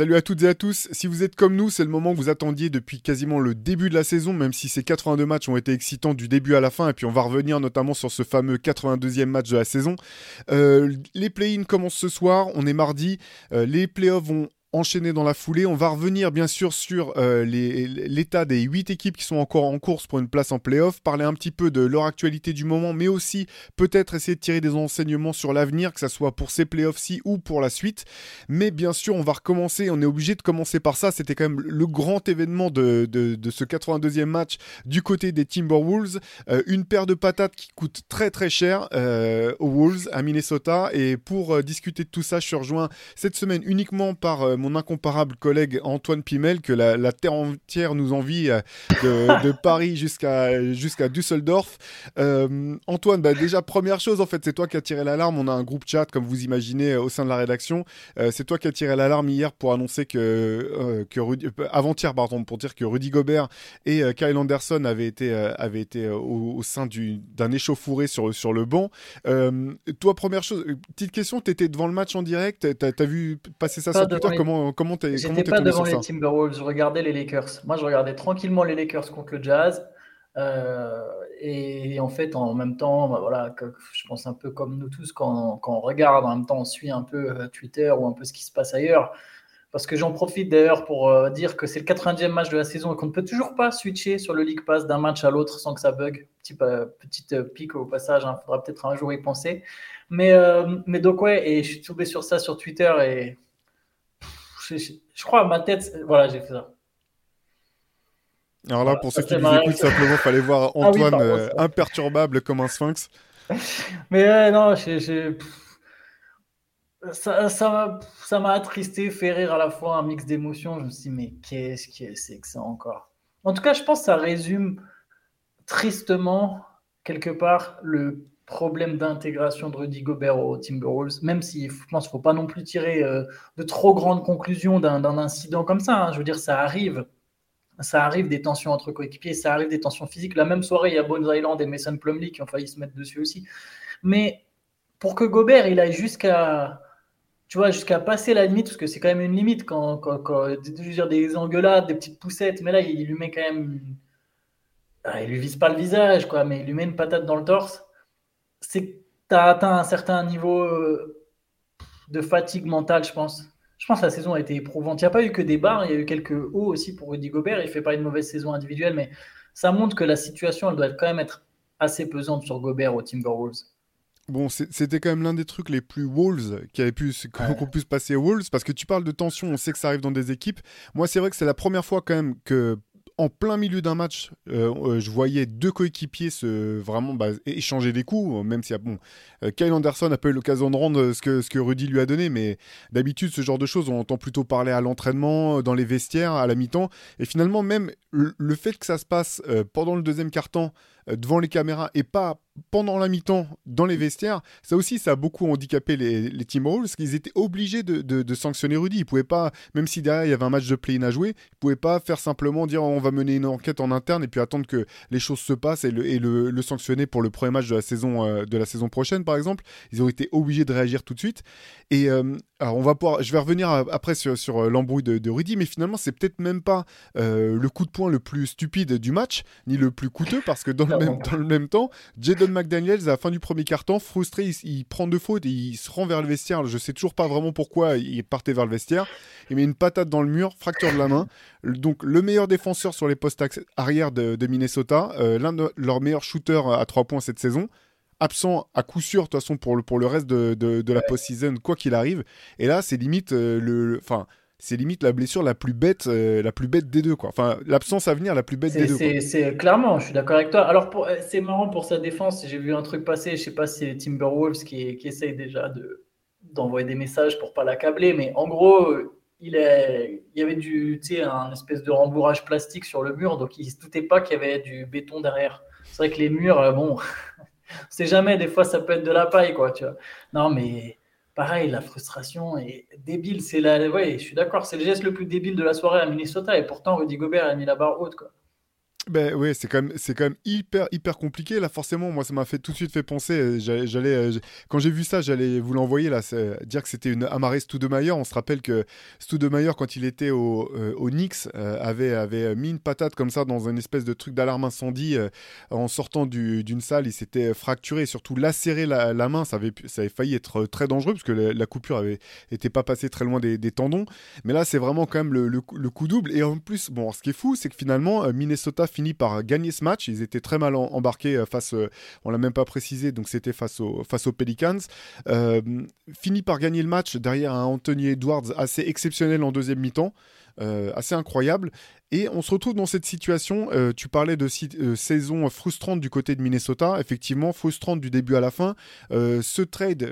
Salut à toutes et à tous, si vous êtes comme nous, c'est le moment que vous attendiez depuis quasiment le début de la saison, même si ces 82 matchs ont été excitants du début à la fin, et puis on va revenir notamment sur ce fameux 82e match de la saison. Euh, les play-in commencent ce soir, on est mardi, euh, les playoffs vont enchaîner dans la foulée. On va revenir bien sûr sur euh, l'état des 8 équipes qui sont encore en course pour une place en playoff, parler un petit peu de leur actualité du moment, mais aussi peut-être essayer de tirer des enseignements sur l'avenir, que ce soit pour ces playoffs-ci ou pour la suite. Mais bien sûr, on va recommencer, on est obligé de commencer par ça. C'était quand même le grand événement de, ce 82e match du côté des Timberwolves. Euh, une paire de patates qui coûte très très cher euh, aux Wolves à Minnesota. Et pour discuter de tout ça, je suis rejoint cette semaine uniquement par mon incomparable collègue Antoine Pimel, que la, terre entière nous envie euh, de, Paris jusqu'à jusqu'à Düsseldorf. Euh, Antoine, bah, déjà, première chose, en fait, c'est toi qui as tiré l'alarme. On a un groupe chat, comme vous imaginez, au sein de la rédaction. Euh, c'est toi qui as tiré l'alarme hier pour annoncer que, que avant-hier, pardon, pour dire que Rudy Gobert et Kyle Anderson avaient été, avaient été au, sein d'un échauffouré sur, sur le banc. toi, première chose, petite question, tu étais devant le match en direct, tu as, vu passer ça sur Twitter, comment comment t'es J'étais pas devant les Timberwolves, je regardais les Lakers. Moi, je regardais tranquillement les Lakers contre le Jazz. Euh, et, en fait, en même temps, bah, voilà, je pense un peu comme nous tous, quand, quand, on regarde, en même temps, on suit un peu euh, Twitter ou un peu ce qui se passe ailleurs. Parce que j'en profite d'ailleurs pour euh, dire que c'est le 80e match de la saison et qu'on ne peut toujours pas switcher sur le League Pass d'un match à l'autre sans que ça bug. Petit, petite pique au passage, il hein, faudra peut-être un jour y penser. Mais, mais donc, ouais, et je suis tombé sur ça sur Twitter et je, crois à ma tête, voilà, j'ai fait ça. Alors là, pour ceux qui nous écoutent, simplement, fallait voir ah Antoine euh, imperturbable comme un sphinx. Mais non, ça, ça m'a attristé, fait rire à la fois, un mix d'émotions. Je me suis dit, mais qu'est-ce que c'est que ça encore? En tout cas, je pense que ça résume tristement, quelque part, le problème d'intégration de Rudy Gobert au Timberwolves, même si je pense qu'il ne faut pas non plus tirer euh, de trop grandes conclusions d'un incident comme ça. Hein. Je veux dire, ça arrive. Ça arrive des tensions entre coéquipiers, ça arrive des tensions physiques. La même soirée, il y a Bones Island et Mason Plumlee qui ont failli se mettre dessus aussi. Mais pour que Gobert, il aille jusqu'à tu vois, jusqu'à passer la limite, parce que c'est quand même une limite quand, quand dire, des engueulades, des petites poussettes, mais là, il lui met quand même. Ah, il lui vise pas le visage, quoi, mais il lui met une patate dans le torse c'est que tu as atteint un certain niveau euh, de fatigue mentale, je pense. Je pense que la saison a été éprouvante. Il n'y a pas eu que des bas, il y a eu quelques hauts aussi pour Rudy Gobert. Il ne fait pas une mauvaise saison individuelle, mais ça montre que la situation, elle doit quand même être assez pesante sur Gobert au Timberwolves. Bon, c'était quand même l'un des trucs les plus Wolves qui avait pu qu'on puisse passer aux Wolves parce que tu parles de tension, on sait que ça arrive dans des équipes. Moi, c'est vrai que c'est la première fois quand même que en plein milieu d'un match, euh, euh, je voyais deux coéquipiers se vraiment bah, échanger des coups, même si bon, euh, Kyle Anderson a pas eu l'occasion de rendre ce que, ce que Rudy lui a donné, mais d'habitude, ce genre de choses, on entend plutôt parler à l'entraînement, dans les vestiaires, à la mi-temps. Et finalement, même le, fait que ça se passe pendant le deuxième quart-temps, devant les caméras, et pas pendant la mi-temps dans les vestiaires, ça aussi, ça a beaucoup handicapé les, les Timberwolves, parce qu'ils étaient obligés de, sanctionner Rudy. Ils pouvaient pas, même si derrière il y avait un match de play-in à jouer, ils pouvaient pas faire simplement dire on va mener une enquête en interne et puis attendre que les choses se passent et le, et le, sanctionner pour le premier match de la saison euh, de la saison prochaine, par exemple. Ils ont été obligés de réagir tout de suite. Et euh, alors on va pouvoir, je vais revenir après sur, sur euh, l'embrouille de, Rudy, mais finalement c'est peut-être même pas le coup de poing le plus stupide du match, ni le plus coûteux, parce que dans, le même, dans le même temps, Jadon McDaniels, à la fin du premier quart-temps, frustré, il, prend deux fautes et il se rend vers le vestiaire. Je sais toujours pas vraiment pourquoi il partait vers le vestiaire. Il met une patate dans le mur, fracture de la main. Donc, le meilleur défenseur sur les postes arrière de, Minnesota, euh, l'un de leurs meilleurs shooters à trois points cette saison absent à coup sûr de toute façon pour le, pour le reste de, de, la post-season quoi qu'il arrive et là c'est limite euh, le enfin c'est limite la blessure la plus bête, euh, la plus bête des deux, quoi. Enfin, l'absence à venir la plus bête des deux. C'est clairement, je suis d'accord avec toi. Alors, euh, c'est marrant pour sa défense. J'ai vu un truc passer, je sais pas si c'est Timberwolves qui, qui essaye déjà de d'envoyer des messages pour pas l'accabler, mais en gros, il, est, il y avait du, un espèce de rembourrage plastique sur le mur, donc il ne se doutait pas qu'il y avait du béton derrière. C'est vrai que les murs, bon, on sait jamais, des fois ça peut être de la paille, quoi, tu vois. Non, mais pareil, la frustration est débile. C'est la, je suis d'accord, c'est le geste le plus débile de la soirée à Minnesota, et pourtant Rudy Gobert a mis la barre haute, quoi. Ben oui, c'est quand même quand même hyper hyper compliqué là forcément. Moi ça m'a fait tout de suite fait penser euh, j'allais euh, quand j'ai vu ça j'allais vous l'envoyer là dire que c'était une Amaré Stoudemire. On se rappelle que Stoudemire quand il était au, euh, au Knicks avait avait mis une patate comme ça dans une espèce de truc d'alarme incendie en sortant d'une salle. Il s'était fracturé surtout lacéré la, la, main. Ça avait ça avait failli être très dangereux parce que la, coupure avait était pas passée très loin des, tendons. Mais là c'est vraiment quand même le, le, coup double. Et en plus bon ce qui est fou c'est que finalement Minnesota fini par gagner ce match. Ils étaient très mal embarqués euh, face, euh, on l'a même pas précisé, donc c'était face, au, face aux Pelicans. Euh, fini par gagner le match derrière un Anthony Edwards assez exceptionnel en deuxième mi-temps. assez incroyable. Et on se retrouve dans cette situation. tu parlais de saison frustrante du côté de Minnesota. Effectivement, frustrante du début à la fin. ce trade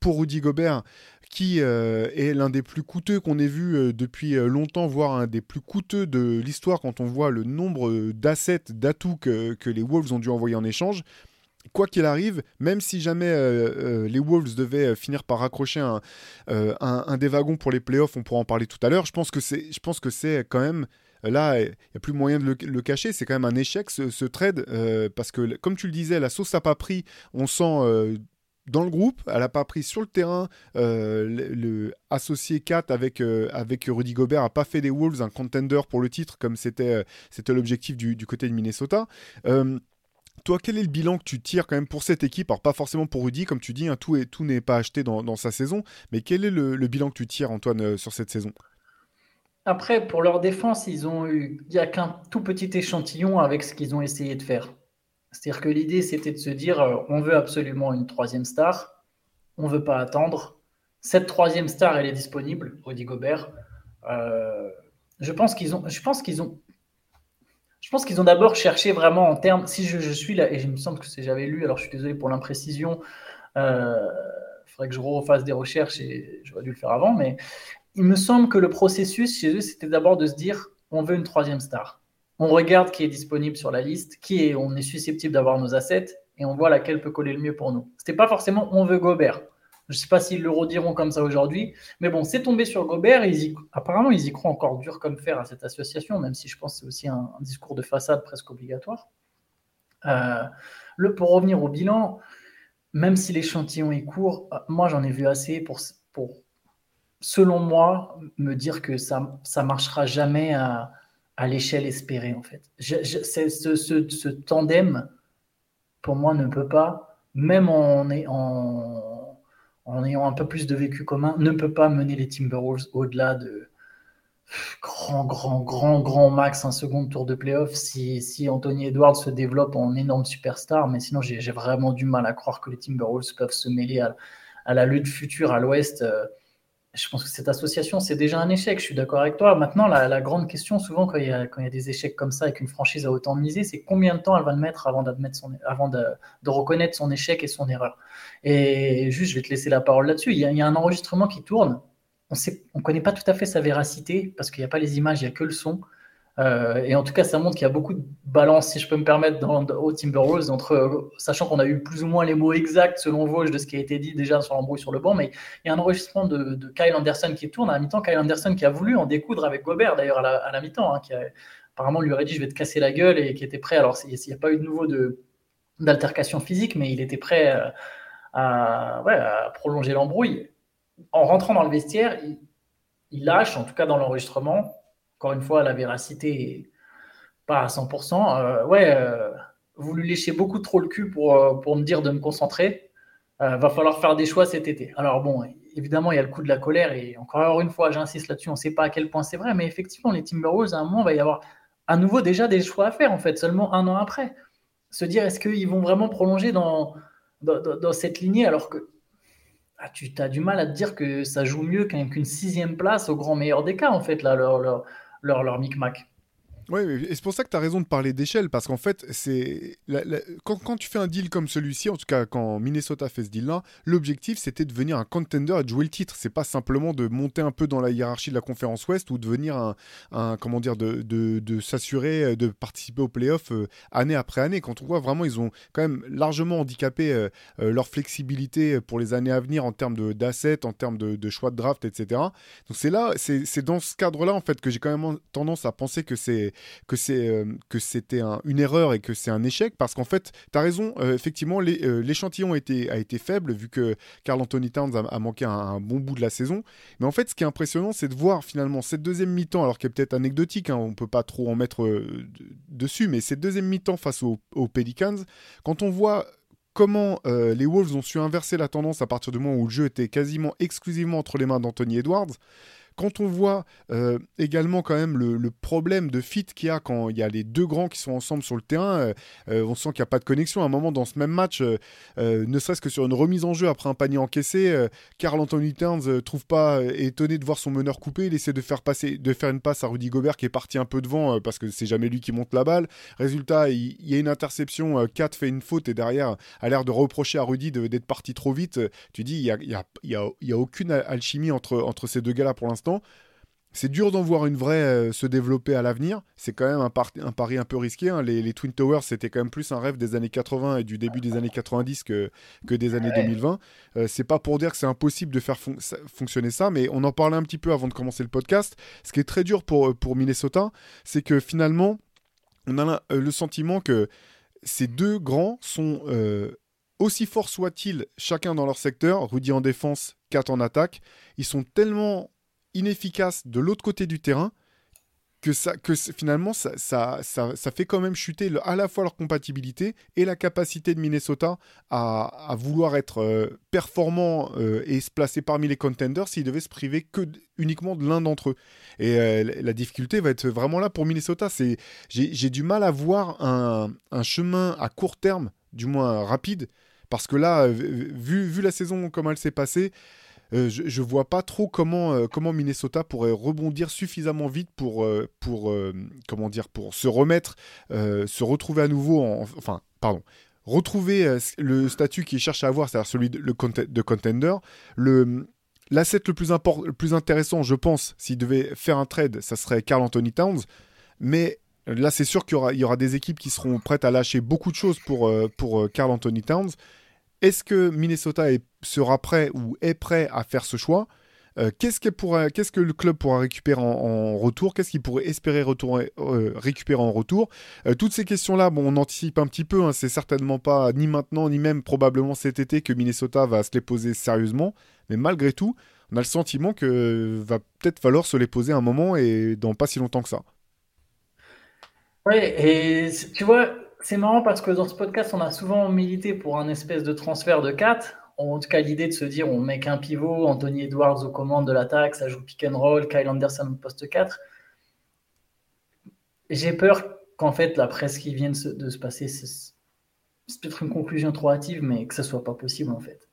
pour Rudy Gobert qui euh, est l'un des plus coûteux qu'on ait vu euh, depuis euh, longtemps, voire un des plus coûteux de l'histoire quand on voit le nombre d'assets, d'atouts que, les Wolves ont dû envoyer en échange. Quoi qu'il arrive, même si jamais les Wolves devaient finir par raccrocher un, des wagons pour les playoffs, on pourra en parler tout à l'heure, je pense que c'est quand même là, il n'y a plus moyen de le, cacher. C'est quand même un échec ce, trade parce que, comme tu le disais, la sauce n'a pas pris. On sent dans le groupe, elle n'a pas pris sur le terrain. Euh, le, associé 4 avec, euh, avec Rudy Gobert n'a pas fait des Wolves un contender pour le titre comme c'était euh, l'objectif du, côté de Minnesota. toi, quel est le bilan que tu tires quand même pour cette équipe? Alors pas forcément pour Rudy, comme tu dis, hein, tout, est, tout n'est pas acheté dans, sa saison, mais quel est le, bilan que tu tires, Antoine, sur cette saison? Après, pour leur défense, ils ont eu, il n'y a qu'un tout petit échantillon avec ce qu'ils ont essayé de faire. C'est-à-dire que l'idée, c'était de se dire, euh, on veut absolument une troisième star, on ne veut pas attendre. Cette troisième star, elle est disponible, Rudy Gobert. Euh, je pense qu'ils ont, je ont, je ont d'abord cherché vraiment en termes. Si je, suis là, et je me semble que j'avais lu, alors je suis désolé pour l'imprécision. Il euh, faudrait que je refasse des recherches et j'aurais dû le faire avant, mais il me semble que le processus chez eux, c'était d'abord de se dire, on veut une troisième star on regarde qui est disponible sur la liste, qui on est susceptible d'avoir nos assets, et on voit laquelle peut coller le mieux pour nous. C'était pas forcément on veut Gobert. Je sais pas s'ils le rediront comme ça aujourd'hui, mais bon, c'est tombé sur Gobert. Apparemment, ils y croient encore dur comme fer à cette association, même si je pense que c'est aussi un, discours de façade presque obligatoire. Euh, le, pour revenir au bilan, même si l'échantillon est court, euh, moi j'en ai vu assez pour, selon moi, me dire que ça ne marchera jamais à l'échelle espérée, en fait. ce, tandem, pour moi, ne peut pas, même en, ayant un peu plus de vécu commun, ne peut pas mener les Timberwolves au-delà de grand, grand, grand, grand max un second tour de playoff si, si Anthony Edwards se développe en énorme superstar. Mais sinon, j'ai vraiment du mal à croire que les Timberwolves peuvent se mêler à, à la lutte future à l'ouest. Euh, je pense que cette association, c'est déjà un échec. Je suis d'accord avec toi. Maintenant, la, grande question, souvent, quand il, y a, des échecs comme ça et qu'une franchise a autant misé, c'est combien de temps elle va le mettre avant, son, avant de, reconnaître son échec et son erreur. Et juste, je vais te laisser la parole là-dessus. Il, y a un enregistrement qui tourne. On ne on connaît pas tout à fait sa véracité parce qu'il n'y a pas les images, il n'y a que le son. Euh, et en tout cas, ça montre qu'il y a beaucoup de balance, si je peux me permettre, au Timberwolves, entre, sachant qu'on a eu plus ou moins les mots exacts selon Vosges de ce qui a été dit déjà sur l'embrouille sur le banc, mais il y a un enregistrement de, Kyle Anderson qui tourne à mi-temps. Kyle Anderson qui a voulu en découdre avec Gobert d'ailleurs à la, mi-temps, hein, qui apparemment lui aurait dit je vais te casser la gueule et qui était prêt. Alors, il n'y a pas eu de nouveau d'altercation physique, mais il était prêt euh, à, à prolonger l'embrouille. En rentrant dans le vestiaire, il lâche, en tout cas dans l'enregistrement, encore une fois, la véracité pas à 100%. Euh, ouais, euh, vous lui léchez beaucoup trop le cul pour, euh, pour me dire de me concentrer. va falloir faire des choix cet été. Alors bon, évidemment, il y a le coup de la colère et encore une fois, j'insiste là-dessus, on ne sait pas à quel point c'est vrai, mais effectivement, les Timberwolves, à un moment, il va y avoir à nouveau déjà des choix à faire, en fait, seulement un an après. Se dire, est-ce qu'ils vont vraiment prolonger dans, dans cette lignée alors que ah, tu as du mal à te dire que ça joue mieux qu'une sixième place au grand meilleur des cas, en fait, là, leur, leur micmac. Oui, et c'est pour ça que tu as raison de parler d'échelle, parce qu'en fait, c'est quand, tu fais un deal comme celui-ci, en tout cas quand Minnesota fait ce deal-là, l'objectif c'était de devenir un contender et de jouer le titre. C'est pas simplement de monter un peu dans la hiérarchie de la conférence Ouest ou devenir un, un comment dire, de, de, de s'assurer de participer aux playoffs euh, année après année. Quand on voit vraiment, ils ont quand même largement handicapé euh, euh, leur flexibilité pour les années à venir en termes d'assets, en termes de, de, choix de draft, etc. Donc c'est là, c'est dans ce cadre-là en fait que j'ai quand même tendance à penser que c'est que c'est euh, que c'était une erreur et que c'est un échec parce qu'en fait, tu as raison, euh, effectivement, euh, l'échantillon a été, faible vu que Carl Anthony Towns a, manqué un, bon bout de la saison. Mais en fait, ce qui est impressionnant, c'est de voir finalement cette deuxième mi-temps, alors qu'elle est peut-être anecdotique, hein, on peut pas trop en mettre dessus, mais cette deuxième mi-temps face aux, Pelicans, quand on voit comment les Wolves ont su inverser la tendance à partir du moment où le jeu était quasiment exclusivement entre les mains d'Anthony Edwards, quand on voit euh, également quand même le, problème de fit qu'il y a quand il y a les deux grands qui sont ensemble sur le terrain, euh, euh, on sent qu'il n'y a pas de connexion. À un moment dans ce même match, ne serait-ce que sur une remise en jeu après un panier encaissé, Carl Anthony Towns trouve pas étonné de voir son meneur coupé. Il essaie de faire passer, de faire une passe à Rudy Gobert qui est parti un peu devant parce que c'est jamais lui qui monte la balle. Résultat, il, y a une interception, Kat fait une faute et derrière a l'air de reprocher à Rudy d'être parti trop vite. Tu dis il y a, aucune alchimie entre ces deux gars-là pour l'instant. C'est dur d'en voir une vraie euh, se développer à l'avenir. C'est quand même un, un, pari un peu risqué. Hein. Les, Twin Towers, c'était quand même plus un rêve des années 80 et du début des années 90 que, que des années 2020. Euh, c'est pas pour dire que c'est impossible de faire fonctionner ça, mais on en parlait un petit peu avant de commencer le podcast. Ce qui est très dur pour, euh, pour Minnesota, c'est que finalement, on a le sentiment que ces deux grands sont aussi forts soient-ils, chacun dans leur secteur, Rudy en défense, Kat en attaque, ils sont tellement inefficace de l'autre côté du terrain que, ça, que finalement ça, ça, ça, fait quand même chuter à la fois leur compatibilité et la capacité de Minnesota à, vouloir être euh, performant euh, et se placer parmi les contenders s'ils devaient se priver que uniquement de l'un d'entre eux. Et euh, la difficulté va être vraiment là pour Minnesota. C'est, j'ai, du mal à voir un, un, chemin à court terme, du moins rapide, parce que là, vu, vu la saison comme elle s'est passée, euh, je, ne vois pas trop comment, euh, comment Minnesota pourrait rebondir suffisamment vite pour, euh, pour, comment dire, pour se remettre, se retrouver à nouveau, en, enfin, pardon, retrouver le statut qu'il cherche à avoir, c'est-à-dire celui de, de contender. L'asset le plus, le plus intéressant, je pense, s'il devait faire un trade, ça serait Carl Anthony Towns. Mais là, c'est sûr qu'il y aura, aura des équipes qui seront prêtes à lâcher beaucoup de choses pour, pour Carl Anthony Towns. Est-ce que Minnesota sera prêt ou est prêt à faire ce choix euh, qu'est-ce, que le club pourra récupérer en, retour Qu'est-ce qu'il pourrait espérer euh, récupérer en retour euh, Toutes ces questions-là, bon, on anticipe un petit peu. Hein, c'est certainement pas ni maintenant ni même probablement cet été que Minnesota va se les poser sérieusement. Mais malgré tout, on a le sentiment que va peut-être falloir se les poser un moment et dans pas si longtemps que ça. Oui, et tu vois, c'est marrant parce que dans ce podcast, on a souvent milité pour un espèce de transfert de 4. En tout cas, l'idée de se dire on met qu'un pivot, Anthony Edwards aux commandes de l'attaque, ça joue pick and roll, Kyle Anderson au poste 4. J'ai peur qu'en fait, la presse qui vient de se, passer, c'est peut-être une conclusion trop hâtive, mais que ça soit pas possible en fait.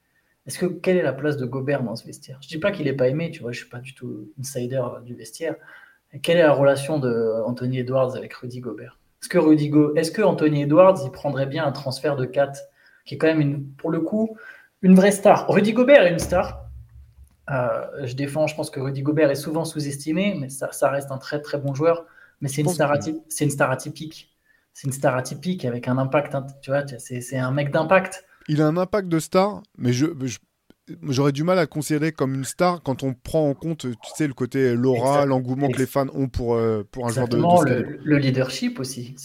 Est-ce que quelle est la place de Gobert dans ce vestiaire? Je dis pas qu'il n'est pas aimé, tu vois, je suis pas du tout insider du vestiaire. quelle est la relation de Anthony Edwards avec Rudy Gobert? Est-ce que Rudigo, est-ce que Anthony Edwards, il prendrait bien un transfert de 4 qui est quand même, une, pour le coup, une vraie star? Rudy Gobert est une star. Euh, je défends, je pense que Rudy Gobert est souvent sous-estimé, mais ça, reste un très très bon joueur. Mais c'est une, star c'est une star atypique. C'est une star atypique avec un impact. Hein, tu vois, c'est un mec d'impact. Il a un impact de star, mais je, je j'aurais du mal à le considérer comme une star quand on prend en compte, tu sais, le côté l'aura, l'engouement que les fans ont pour, euh, pour un joueur de, de le, leadership aussi.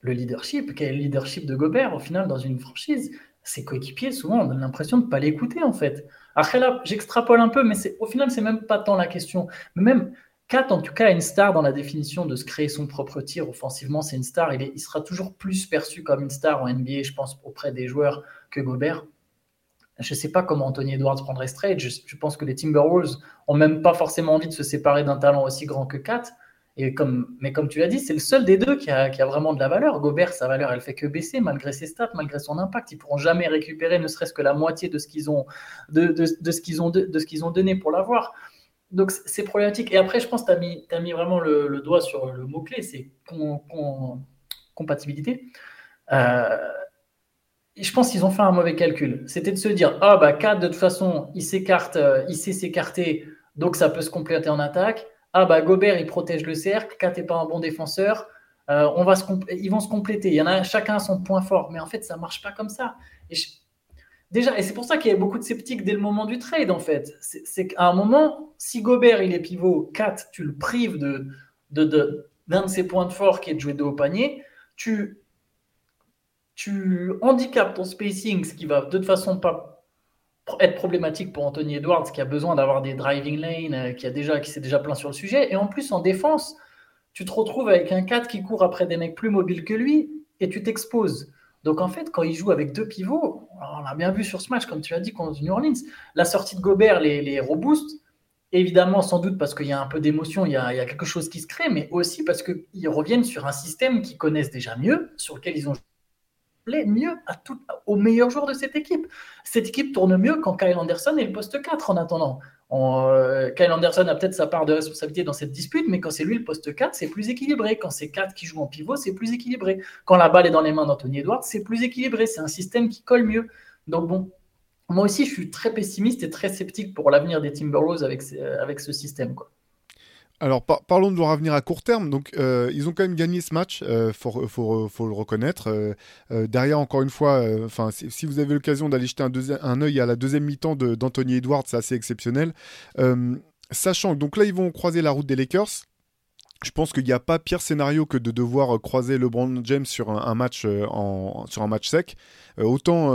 Le leadership, quel est le leadership de Gobert au final dans une franchise? Ses coéquipiers, souvent, on a l'impression de ne pas l'écouter en fait. Après là, j'extrapole un peu, mais au final, c'est même pas tant la question. Mais même Kat, en tout cas, une star dans la définition de se créer son propre tir offensivement, c'est une star. Il, il sera toujours plus perçu comme une star en NBA, je pense, auprès des joueurs que Gobert. Je ne sais pas comment Anthony Edwards prendrait ce trade. Je, pense que les Timberwolves ont même pas forcément envie de se séparer d'un talent aussi grand que Kat. Et comme, mais comme tu l'as dit, c'est le seul des deux qui a, vraiment de la valeur. Gobert, sa valeur, elle fait que baisser malgré ses stats, malgré son impact. Ils pourront jamais récupérer ne serait-ce que la moitié de ce qu'ils ont, de, ont, de, ont donné pour l'avoir. donc c'est problématique. Et après, je pense que tu as mis, as mis vraiment le, doigt sur le mot-clé, c'est compatibilité. Euh, je pense qu'ils ont fait un mauvais calcul. C'était de se dire, ah bah 4 de toute façon, il s'écarte, euh, il sait s'écarter, donc ça peut se compléter en attaque. Ah bah Gobert, il protège le cercle, 4 n'est pas un bon défenseur. Euh, on va se ils vont se compléter. Il y en a chacun son point fort. Mais en fait, ça marche pas comme ça. Et Déjà, et c'est pour ça qu'il y a beaucoup de sceptiques dès le moment du trade, en fait. C'est qu'à un moment, si Gobert, il est pivot, 4, tu le prives de, d'un de, ses points de fort qui est de jouer de haut panier, tu, tu handicapes ton spacing, ce qui va de toute façon pas être problématique pour Anthony Edwards, qui a besoin d'avoir des driving lanes, euh, qui, qui s'est déjà plein sur le sujet. Et en plus, en défense, tu te retrouves avec un 4 qui court après des mecs plus mobiles que lui, et tu t'exposes. Donc en fait, quand il joue avec deux pivots, on l'a bien vu sur ce match, comme tu as dit, contre New Orleans, la sortie de Gobert les, les évidemment sans doute parce qu'il y a un peu d'émotion, il, y a quelque chose qui se crée, mais aussi parce qu'ils reviennent sur un système qu'ils connaissent déjà mieux, sur lequel ils ont joué mieux à tout, aux meilleurs joueurs de cette équipe. Cette équipe tourne mieux quand Kyle Anderson est le poste 4 en attendant. Euh, Kyle Anderson a peut-être sa part de responsabilité dans cette dispute, mais quand c'est lui le poste 4, c'est plus équilibré. Quand c'est 4 qui joue en pivot, c'est plus équilibré. Quand la balle est dans les mains d'Anthony Edwards, c'est plus équilibré. C'est un système qui colle mieux. Donc bon, moi aussi, je suis très pessimiste et très sceptique pour l'avenir des Timberwolves avec, avec ce système. Quoi. Alors parlons de leur avenir à court terme. Donc euh, ils ont quand même gagné ce match, euh, faut, le reconnaître. Euh, derrière encore une fois, si, vous avez l'occasion d'aller jeter un, un œil à la deuxième mi-temps d'Anthony Edwards, c'est assez exceptionnel. sachant que donc là ils vont croiser la route des Lakers. Je pense qu'il n'y a pas pire scénario que de devoir croiser LeBron James sur un, match en, sur un match sec. autant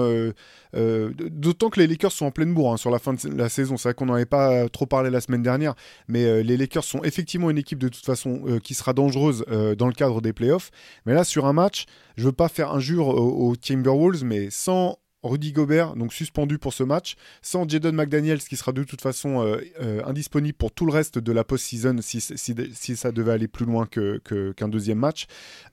euh, d'autant que les Lakers sont en pleine bourre hein, sur la fin de la saison. C'est vrai qu'on n'en avait pas trop parlé la semaine dernière, mais euh, les Lakers sont effectivement une équipe de toute façon euh, qui sera dangereuse dans le cadre des playoffs. Mais là, sur un match, je veux pas faire injure aux Timberwolves, mais sans Rudy Gobert, donc suspendu pour ce match, sans Jaden McDaniels qui sera de toute façon euh, euh, indisponible pour tout le reste de la post-season si, ça devait aller plus loin qu'un que, deuxième match.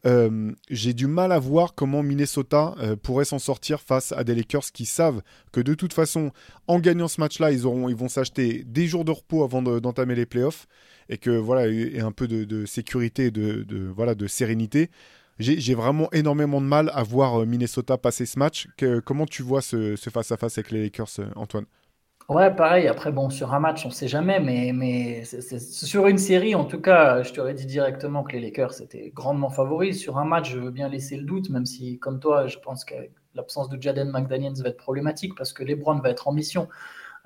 Euh, j'ai du mal à voir comment Minnesota pourrait s'en sortir face à des Lakers qui savent que de toute façon, en gagnant ce match-là, ils, ils vont s'acheter des jours de repos avant d'entamer les playoffs et que voilà, et un peu de, sécurité, de, de, voilà, de sérénité j'ai vraiment énormément de mal à voir euh, Minnesota passer ce match. comment tu vois ce face-à-face avec les Lakers, euh, Antoine? Ouais, pareil. Après, bon, sur un match, on ne sait jamais, mais, mais sur une série, en tout cas, je t'aurais dit directement que les Lakers étaient grandement favoris. Sur un match, je veux bien laisser le doute, même si, comme toi, je pense que l'absence de Jaden McDaniels va être problématique parce que LeBron va être en mission.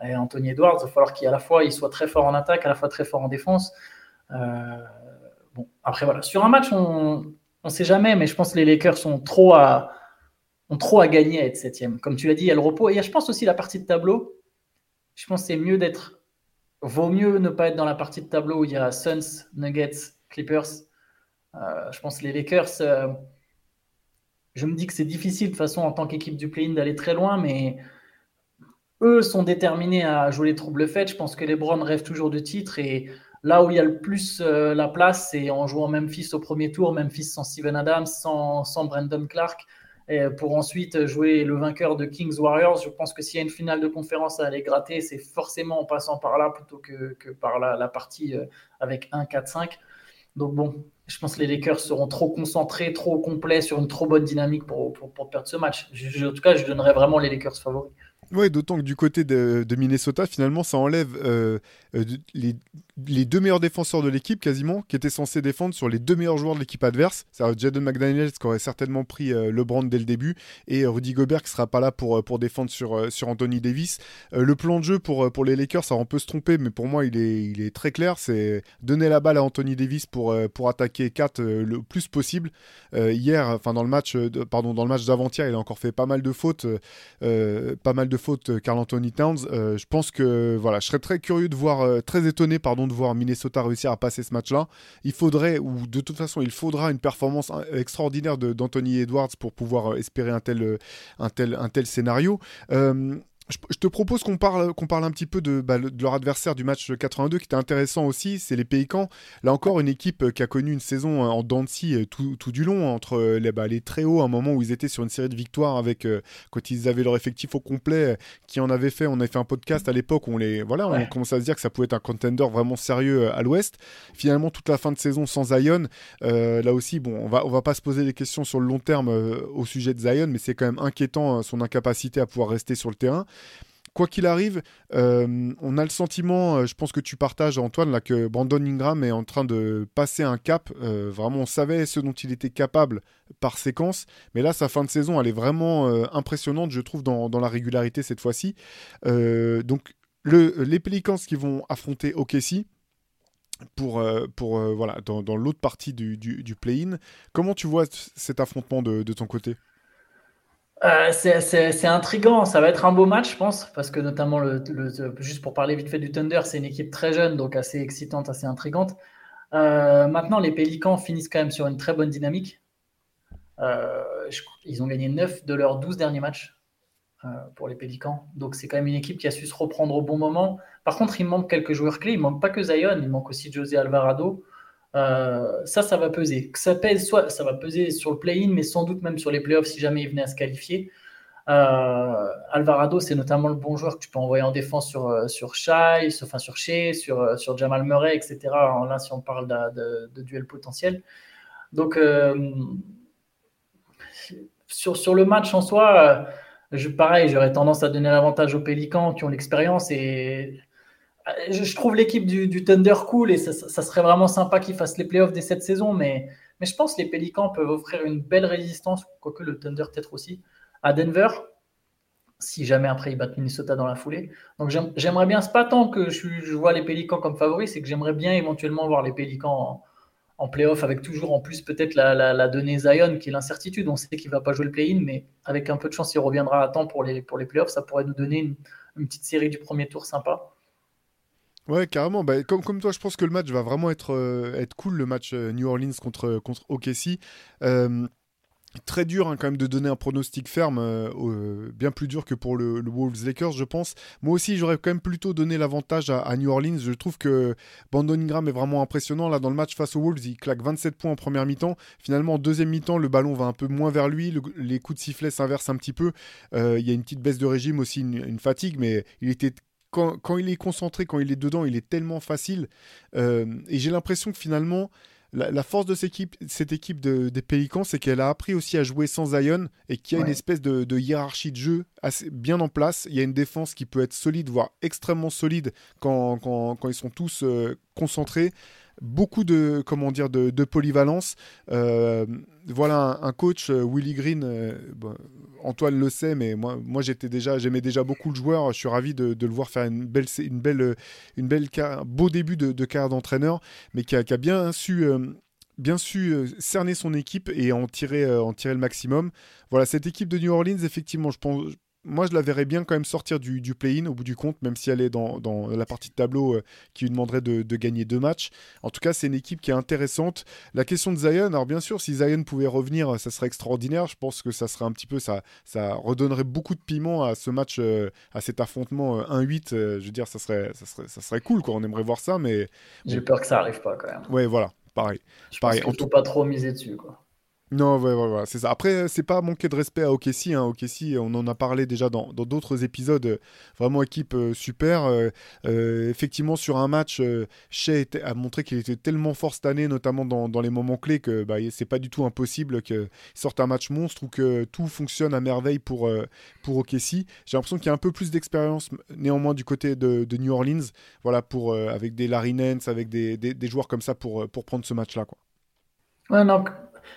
Et Anthony Edwards, il va falloir qu'il la fois il soit très fort en attaque, à la fois très fort en défense. Euh, bon, après, voilà. Sur un match, on, on ne sait jamais, mais je pense que les Lakers sont trop à, ont trop à gagner à être septième. Comme tu l'as dit, il y a le repos. Et je pense aussi la partie de tableau. Je pense que c'est mieux d'être. Vaut mieux ne pas être dans la partie de tableau où il y a Suns, Nuggets, Clippers. Euh, je pense que les Lakers. Euh, je me dis que c'est difficile de façon en tant qu'équipe du play-in d'aller très loin, mais eux sont déterminés à jouer les troubles faits. Je pense que les Browns rêvent toujours de titre et Là où il y a le plus euh, la place, c'est en jouant Memphis au premier tour, Memphis sans Steven Adams, sans, sans Brandon Clark, pour ensuite jouer le vainqueur de Kings Warriors. Je pense que s'il y a une finale de conférence à aller gratter, c'est forcément en passant par là plutôt que, que par la, partie euh, avec 1-4-5. Donc bon, je pense que les Lakers seront trop concentrés, trop complets sur une trop bonne dynamique pour, pour, perdre ce match. en tout cas, je donnerais vraiment les Lakers favoris. Oui, d'autant que du côté de, Minnesota, finalement, ça enlève euh, les, les, deux meilleurs défenseurs de l'équipe, quasiment, qui étaient censés défendre sur les deux meilleurs joueurs de l'équipe adverse. C'est Jaden McDaniels qui aurait certainement pris euh, LeBron dès le début, et Rudy Gobert qui sera pas là pour, pour défendre sur, sur Anthony Davis. le plan de jeu pour, pour les Lakers, ça on peut se tromper, mais pour moi, il est, il est très clair. C'est donner la balle à Anthony Davis pour, pour attaquer 4 le plus possible. hier, enfin dans le match, pardon, dans le match d'avant-hier, il a encore fait pas mal de fautes, pas mal de faute euh, Carl Anthony Towns. Euh, je pense que voilà, je serais très curieux de voir, euh, très étonné pardon, voir Minnesota réussir à passer ce match-là. Il faudrait, ou de toute façon, il faudra une performance extraordinaire d'Anthony Edwards pour pouvoir espérer un tel, un tel, un tel scénario je, te propose qu'on parle, qu'on parle un petit peu de, bah, de, leur adversaire du match 82 qui était intéressant aussi, c'est les Pélicans. Là encore, une équipe qui a connu une saison en dents tout, tout, du long, entre les, bah, les très hauts, un moment où ils étaient sur une série de victoires avec, quand ils avaient leur effectif au complet, qui en avait fait, on avait fait un podcast à l'époque où on, les, voilà, on commençait à se dire que ça pouvait être un contender vraiment sérieux à l'ouest. Finalement, toute la fin de saison sans Zion, là aussi, bon, on va, on va pas se poser des questions sur le long terme au sujet de Zion, mais c'est quand même inquiétant son incapacité à pouvoir rester sur le terrain. Quoi qu'il arrive, euh, on a le sentiment, euh, je pense que tu partages Antoine, là, que Brandon Ingram est en train de passer un cap. Euh, vraiment, on savait ce dont il était capable par séquence, mais là, sa fin de saison, elle est vraiment impressionnante, je trouve, dans, la régularité cette fois-ci. donc, les Pelicans qui vont affronter OKC, pour, pour voilà, dans, l'autre partie du, du, play-in. Comment tu vois cet affrontement de ton côté? Euh, c'est intriguant, ça va être un beau match, je pense, parce que notamment, le, juste pour parler vite fait du Thunder, c'est une équipe très jeune, donc assez excitante, assez intrigante. Euh, maintenant, les Pélicans finissent quand même sur une très bonne dynamique. Euh, ils ont gagné 9 de leurs 12 derniers matchs pour les Pélicans, donc c'est quand même une équipe qui a su se reprendre au bon moment. Par contre, il manque quelques joueurs clés, il manque pas que Zion, il manque aussi José Alvarado. Euh, ça, ça va peser. Ça pèse, soit ça va peser sur le play-in, mais sans doute même sur les playoffs si jamais il venait à se qualifier. Euh, Alvarado, c'est notamment le bon joueur que tu peux envoyer en défense sur, euh, sur Shai, sur, enfin sur Shea, sur, sur Jamal Murray, etc. Là, si on parle de, de, duel potentiel. Donc, sur, sur le match en soi, je, pareil, j'aurais tendance à donner l'avantage aux Pélicans qui ont l'expérience et je, trouve l'équipe du, Thunder cool et ça, serait vraiment sympa qu'ils fassent les playoffs dès cette saison, mais, je pense que les Pélicans peuvent offrir une belle résistance, quoique le Thunder peut-être aussi, à Denver, si jamais après ils battent Minnesota dans la foulée. Donc j'aimerais bien, c'est pas tant que je, vois les Pélicans comme favoris, c'est que j'aimerais bien éventuellement voir les Pélicans en, en playoff avec toujours en plus peut-être la, donnée Zion qui est l'incertitude. On sait qu'il va pas jouer le play-in, mais avec un peu de chance, il reviendra à temps pour les, playoffs. Ça pourrait nous donner une petite série du premier tour sympa. Ouais, carrément. Bah, comme, toi, je pense que le match va vraiment être, euh, cool, le match euh, New Orleans contre, contre OKC. Euh, très dur hein, quand même de donner un pronostic ferme, bien plus dur que pour le, Wolves Lakers, je pense. Moi aussi, j'aurais quand même plutôt donné l'avantage à, New Orleans. Je trouve que Brandon Ingram est vraiment impressionnant. Là, dans le match face aux Wolves, il claque 27 points en première mi-temps. Finalement, en deuxième mi-temps, le ballon va un peu moins vers lui. les coups de sifflet s'inversent un petit peu. Il y a une petite baisse de régime aussi, une fatigue, mais il était quand, il est concentré, quand il est dedans, il est tellement facile. Euh, et j'ai l'impression que finalement, la, force de cette équipe, cette équipe de, des Pélicans, c'est qu'elle a appris aussi à jouer sans Zion et qu'il y a une espèce de, hiérarchie de jeu assez bien en place. Il y a une défense qui peut être solide, voire extrêmement solide quand, quand, quand ils sont tous euh, concentrés beaucoup de comment dire de, polyvalence. Euh, voilà un, coach euh, Willy Green. Euh, Antoine le sait, mais moi, j'étais déjà, j'aimais déjà beaucoup le joueur. Je suis ravi de, le voir faire une belle, une belle, une belle, un beau début de, carrière d'entraîneur, mais qui a, bien su bien su cerner son équipe et en tirer, en tirer le maximum. Voilà, cette équipe de New Orleans, effectivement, je pense, moi, je la verrais bien quand même sortir du, play-in au bout du compte, même si elle est dans, la partie de tableau euh, qui lui demanderait de, gagner deux matchs. En tout cas, c'est une équipe qui est intéressante. La question de Zion, alors bien sûr, si Zion pouvait revenir, ça serait extraordinaire. Je pense que ça serait un petit peu, ça, ça redonnerait beaucoup de piment à ce match, euh, à cet affrontement 1-8. Euh, je veux dire, ça serait, ça serait, ça serait cool, quoi. On aimerait voir ça, mais. J'ai peur que ça arrive pas quand même. Ouais, voilà, pareil. Je pareil. pense qu'il faut pas trop miser dessus, quoi. Non, ouais, c'est ça. Après, c'est pas manquer de respect à OKC. Hein. OKC, on en a parlé déjà dans d'autres épisodes. Vraiment équipe euh, super. Euh, euh, effectivement, sur un match, Shea a montré qu'il était tellement fort cette année, notamment dans, les moments clés, que bah, c'est pas du tout impossible qu'il sorte un match monstre ou que tout fonctionne à merveille pour, pour. J'ai l'impression qu'il y a un peu plus d'expérience, néanmoins, du côté de, New Orleans, voilà, pour, avec des Larry Nance, avec des, des, joueurs comme ça pour, pour prendre ce match-là. Ouais, donc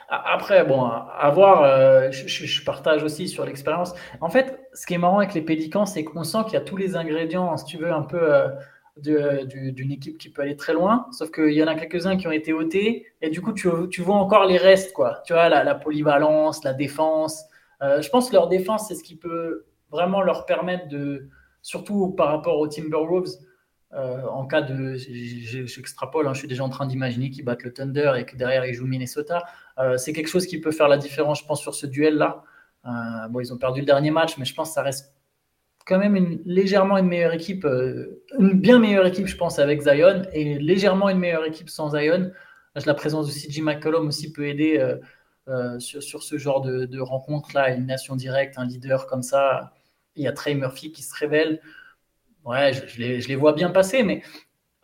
après, bon, à voir, euh, je, partage aussi sur l'expérience. En fait, ce qui est marrant avec les Pélicans, c'est qu'on sent qu'il y a tous les ingrédients, si tu veux, un peu euh, d'une équipe qui peut aller très loin. Sauf qu'il y en a quelques-uns qui ont été ôtés. Et du coup, tu, tu, vois encore les restes, quoi. Tu vois, la, polyvalence, la défense. Euh, je pense que leur défense, c'est ce qui peut vraiment leur permettre de, surtout par rapport aux Timberwolves, euh, en cas de. J'extrapole, hein, je suis déjà en train d'imaginer qu'ils battent le Thunder et que derrière ils jouent Minnesota. Euh, c'est quelque chose qui peut faire la différence, je pense, sur ce duel-là. Euh, bon, ils ont perdu le dernier match, mais je pense que ça reste quand même une, légèrement une meilleure équipe, une bien meilleure équipe, je pense, avec Zion, et légèrement une meilleure équipe sans Zion. La présence de CJ McCollum aussi peut aider sur, sur, ce genre de, de rencontre-là, une nation directe, un leader comme ça. Il y a Trey Murphy qui se révèle. Ouais, je, je, les, je les vois bien passer, mais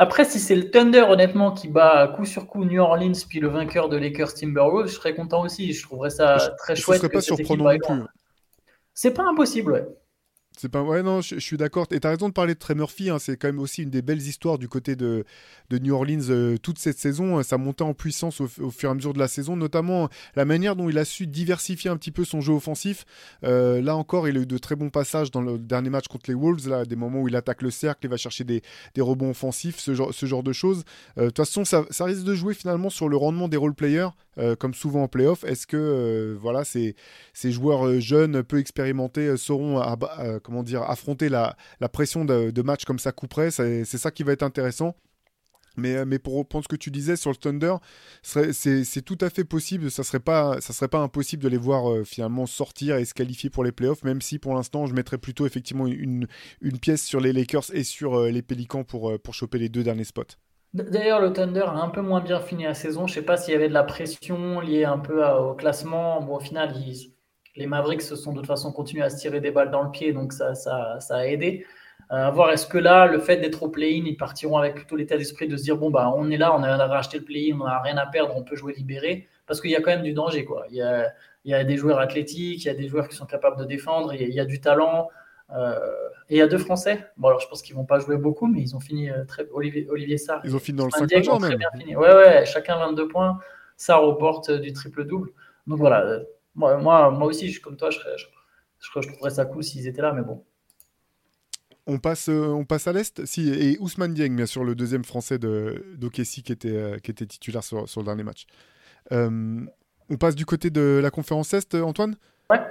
après, si c'est le Thunder, honnêtement, qui bat coup sur coup New Orleans, puis le vainqueur de Lakers Timberwolves, je serais content aussi. Je trouverais ça très chouette. Ce serait pas surprenant non plus. C'est pas impossible, ouais. C'est pas ouais non, je, suis d'accord. Et tu as raison de parler de Trey Murphy. Hein. c'est quand même aussi une des belles histoires du côté de, de New Orleans euh, toute cette saison. Ça montait en puissance au, fur et à mesure de la saison, notamment la manière dont il a su diversifier un petit peu son jeu offensif. Euh, là encore, il a eu de très bons passages dans le dernier match contre les Wolves. Là, des moments où il attaque le cercle, il va chercher des, des rebonds offensifs, ce genre, ce genre de choses. Euh, de toute façon, ça, risque de jouer finalement sur le rendement des role players, comme souvent en playoff. Est-ce que voilà, ces, ces joueurs jeunes, peu expérimentés, sauront à, comment dire affronter la, pression de, de, match comme ça couperait. C'est ça qui va être intéressant. Mais, euh, mais pour reprendre ce que tu disais sur le Thunder, c'est tout à fait possible. Ça serait serait pas impossible de les voir euh, finalement sortir et se qualifier pour les playoffs, même si pour l'instant je mettrais plutôt effectivement une, pièce sur les Lakers et sur euh, les Pélicans pour, choper les deux derniers spots. D'ailleurs, le Thunder a un peu moins bien fini la saison. Je sais pas s'il y avait de la pression liée un peu au classement. Bon, au final, ils, les Mavericks se sont de toute façon continués à se tirer des balles dans le pied, donc ça, ça, ça a aidé. Euh, à voir est-ce que là, le fait d'être au play-in, ils partiront avec plutôt l'état d'esprit de se dire bon, bah, on est là, on a racheté le play-in, on n'a rien à perdre, on peut jouer libéré, parce qu'il y a quand même du danger. Quoi. Il, y a, il y a des joueurs athlétiques, il y a des joueurs qui sont capables de défendre, il y a, il y a du talent. Euh, et il y a deux Français. Bon, alors je pense qu'ils vont pas jouer beaucoup, mais ils ont fini euh, très. Olivier, Olivier Sarr. Ils ont fini dans le 5 majeur même. Bien fini. Ouais, ouais, chacun 22 points. Sarr aux portes du triple-double. Donc voilà, moi, moi, moi aussi, je, comme toi, je, je, je, trouverais ça cool s'ils étaient là, mais bon. On passe, euh, on passe à l'Est si, Et Ousmane Dieng, bien sûr, le deuxième Français d'Okessi qui, était, euh, qui était titulaire sur, sur le dernier match. Euh, on passe du côté de la conférence Est, Antoine? Ouais.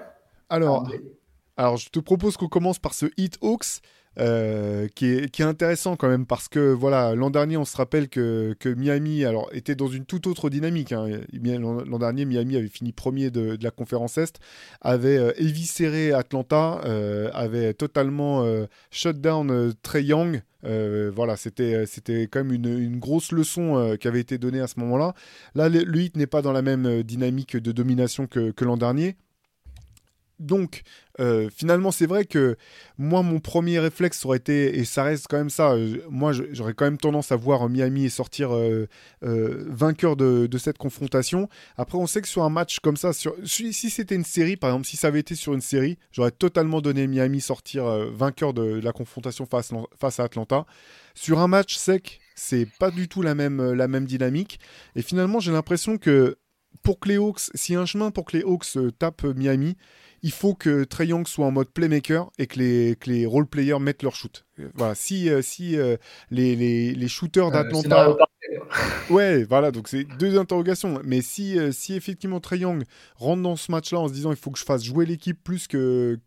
Alors, ah, alors, je te propose qu'on commence par ce Hit Hawks. Euh, qui, est, intéressant quand même parce que voilà l'an dernier on se rappelle que, que, Miami alors était dans une toute autre dynamique hein. l'an dernier Miami avait fini premier de, la conférence Est avait euh, éviscéré Atlanta euh, avait totalement euh, shut down Trey Young. Voilà c'était c'était quand même une, grosse leçon qui avait été donnée à ce moment là le, le Heat n'est pas dans la même dynamique de domination que l'an dernier. Donc, euh, finalement, c'est vrai que moi, mon premier réflexe aurait été, et ça reste quand même ça, euh, moi, j'aurais quand même tendance à voir Miami sortir euh, euh, vainqueur de, cette confrontation. Après, on sait que sur un match comme ça, si, c'était une série, par exemple, si ça avait été sur une série, j'aurais totalement donné Miami sortir vainqueur de, la confrontation face, à Atlanta. Sur un match sec, c'est pas du tout la même, dynamique. Et finalement, j'ai l'impression que pour que les Hawks, si un chemin pour que les Hawks tapent Miami, il faut que Trey Young soit en mode playmaker et que les, que les role players mettent leur shoot. Voilà, si, euh, si euh, les, les, les, shooters euh, d'Atlanta. Ouais, voilà, donc c'est deux interrogations. Mais si, si effectivement Trey Young rentre dans ce match-là en se disant il faut que je fasse jouer l'équipe plus que,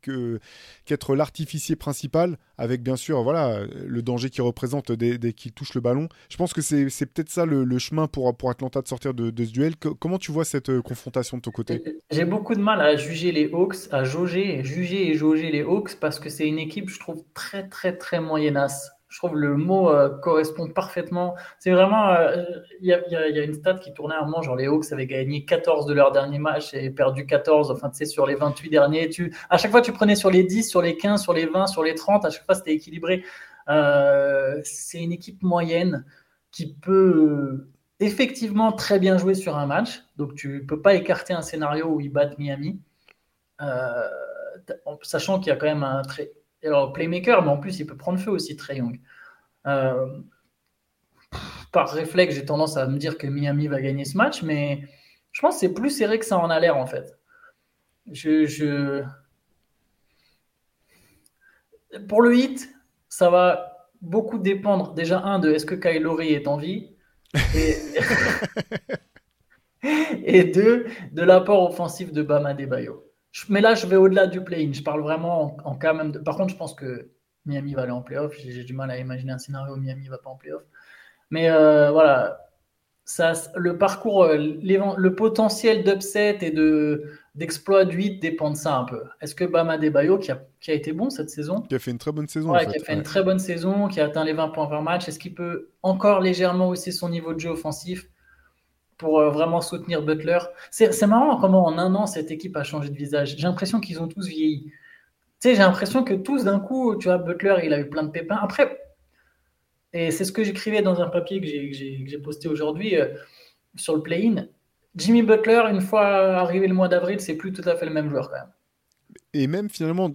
qu'être l'artificier principal, avec bien sûr voilà, le danger qu'il représente dès, qu'il touche le ballon, je pense que c'est, peut-être ça le, chemin pour, Atlanta de sortir de, ce duel. Comment tu vois cette confrontation de ton côté? J'ai beaucoup de mal à juger les Hawks, à jauger, juger et jauger les Hawks parce que c'est une équipe, je trouve, très, très, très moyennasse. Je trouve le mot euh, correspond parfaitement. C'est vraiment. Il euh, y, y, a une stat qui tournait à un moment, genre les Hawks avaient gagné 14 de leurs derniers matchs et perdu 14. Enfin, tu sais, sur les 28 derniers. À chaque fois, tu prenais sur les 10, sur les 15, sur les 20, sur les 30. À chaque fois, c'était équilibré. Euh, c'est une équipe moyenne qui peut effectivement très bien jouer sur un match. Donc, tu peux pas écarter un scénario où ils battent Miami. Euh, sachant qu'il y a quand même un très alors, playmaker, mais en plus, il peut prendre feu aussi, Trey Young. Euh, par réflexe, j'ai tendance à me dire que Miami va gagner ce match, mais je pense que c'est plus serré que ça en a l'air, en fait. Je, je... Pour le hit, ça va beaucoup dépendre, déjà, un, de est-ce que Kylori est en vie, et... et deux, de l'apport offensif de Bama Debayo mais là, je vais au-delà du play-in. Je parle vraiment en, cas même de. Par contre, je pense que Miami va aller en playoff. J'ai du mal à imaginer un scénario où Miami ne va pas en playoff. Mais euh, voilà, ça, le parcours, euh, le potentiel d'upset et de, d'exploit de 8 dépend de ça un peu. Est-ce que Bama Debayo, qui a, qui a été bon cette saison, Qui a fait une très bonne saison. ouais, en qui a fait. une très bonne saison, qui a atteint les 20 points par match, est-ce qu'il peut encore légèrement hausser son niveau de jeu offensif? Pour euh, vraiment soutenir Butler C'est marrant comment en un an cette équipe a changé de visage. J'ai l'impression qu'ils ont tous vieilli. Tu sais, j'ai l'impression que tous d'un coup, tu vois, Butler, il a eu plein de pépins. Après, et c'est ce que j'écrivais dans un papier que j'ai- posté aujourd'hui euh, sur le play-in. Jimmy Butler, une fois arrivé le mois d'avril, c'est plus tout à fait le même joueur quand même. Et même finalement,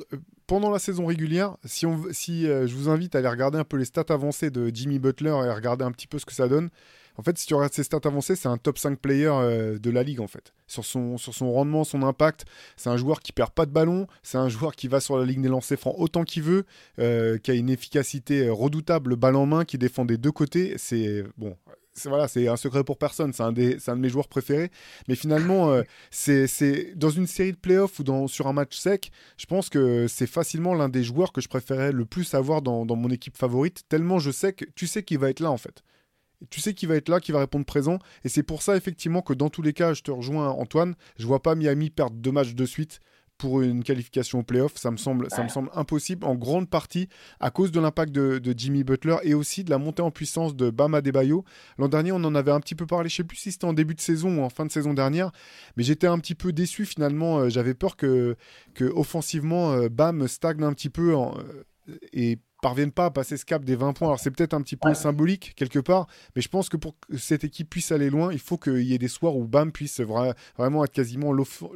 pendant la saison régulière, si, on, si euh, je vous invite à aller regarder un peu les stats avancées de Jimmy Butler et regarder un petit peu ce que ça donne, en fait, si tu regardes ses stats avancées, c'est un top 5 player euh, de la ligue, en fait. Sur son, sur son rendement, son impact, c'est un joueur qui perd pas de ballon, c'est un joueur qui va sur la ligne des lancers francs autant qu'il veut, euh, qui a une efficacité euh, redoutable, balle en main, qui défend des deux côtés. C'est bon, voilà, c'est un secret pour personne, c'est un, des- un de mes joueurs préférés. Mais finalement, c'est- dans une série de playoffs ou dans, sur un match sec, je pense que c'est facilement l'un des joueurs que je préférais le plus avoir dans, dans mon équipe favorite, tellement je sais que tu sais qu'il va être là en fait. Tu sais qu'il va être là, qu'il va répondre présent, et c'est pour ça effectivement que dans tous les cas, je te rejoins Antoine, je vois pas Miami perdre deux matchs de suite pour une qualification au playoff, ça me semble, ça me semble impossible en grande partie à cause de l'impact de, de Jimmy Butler et aussi de la montée en puissance de Bama Debayo. L'an dernier, on en avait un petit peu parlé, je sais plus si c'était en début de saison ou en fin de saison dernière, mais j'étais un petit peu déçu finalement. Euh, J'avais peur que, que offensivement, euh, Bam stagne un petit peu en- euh, et parvienne pas à passer ce cap des 20 points. Alors c'est peut-être un petit peu Ouais. symbolique quelque part, mais je pense que pour que cette équipe puisse aller loin, il faut qu'il y ait des soirs où Bam puisse vra- vraiment être quasiment l'option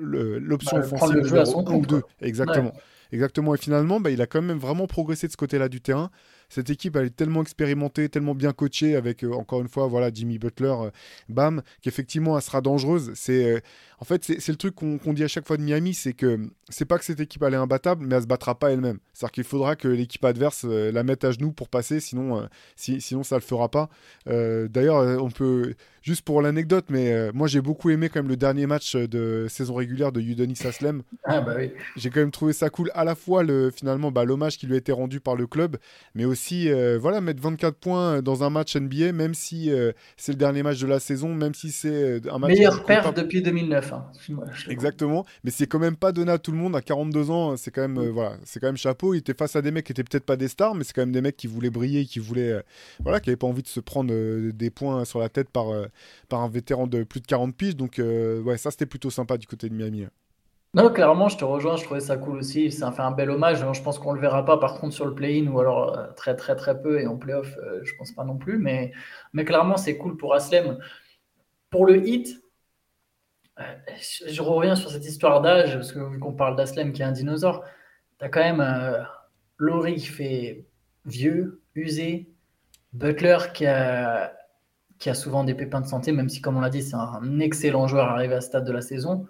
Bah, offensive numéro ou compte, deux. quoi. Exactement. Exactement. Et finalement, bah, il a quand même vraiment progressé de ce côté-là du terrain. Cette équipe, elle est tellement expérimentée, tellement bien coachée avec, euh, encore une fois, voilà, Jimmy Butler, euh, bam, qu'effectivement, elle sera dangereuse. C'est, euh, en fait, c'est le truc qu'on dit à chaque fois de Miami, c'est que c'est pas que cette équipe, elle est imbattable, mais elle se battra pas elle-même. C'est-à-dire qu'il faudra que l'équipe adverse euh, la mette à genoux pour passer, sinon, euh, si- sinon ça le fera pas. Euh, D'ailleurs, euh, on peut, juste pour l'anecdote, mais moi, j'ai beaucoup aimé quand même le dernier match de saison régulière de Udonis Aslem Ah bah oui. j'ai quand même trouvé ça cool à la fois le finalement bah, l'hommage qui lui a été rendu par le club mais aussi voilà mettre 24 points dans un match NBA même si c'est le dernier match de la saison même si c'est un match Meilleure perte depuis 2009. Exactement, mais c'est quand même pas donné à tout le monde à 42 ans. C'est quand même euh, voilà, c'est quand même chapeau. Il était face à des mecs qui étaient peut-être pas des stars, mais c'est quand même des mecs qui voulaient briller, qui voulaient euh, voilà, qui avaient pas envie de se prendre euh, des points sur la tête par par un vétéran de plus de 40 piges. Donc ouais, ça c'était plutôt sympa du côté de Miami. Non, clairement, je te rejoins, je trouvais ça cool aussi. Ça fait un bel hommage. hein. Je pense qu'on le verra pas par contre sur le play-in ou alors très très très peu et en play-off, je pense pas non plus. Mais, mais clairement, c'est cool pour Aslem. Pour le hit, je, reviens sur cette histoire d'âge, parce que vu qu'on parle d'Aslem qui est un dinosaure, tu as quand même euh, Laurie qui fait vieux, usé, Butler qui a, souvent des pépins de santé, même si, comme on l'a dit, c'est un excellent joueur arrivé à ce stade de la saison.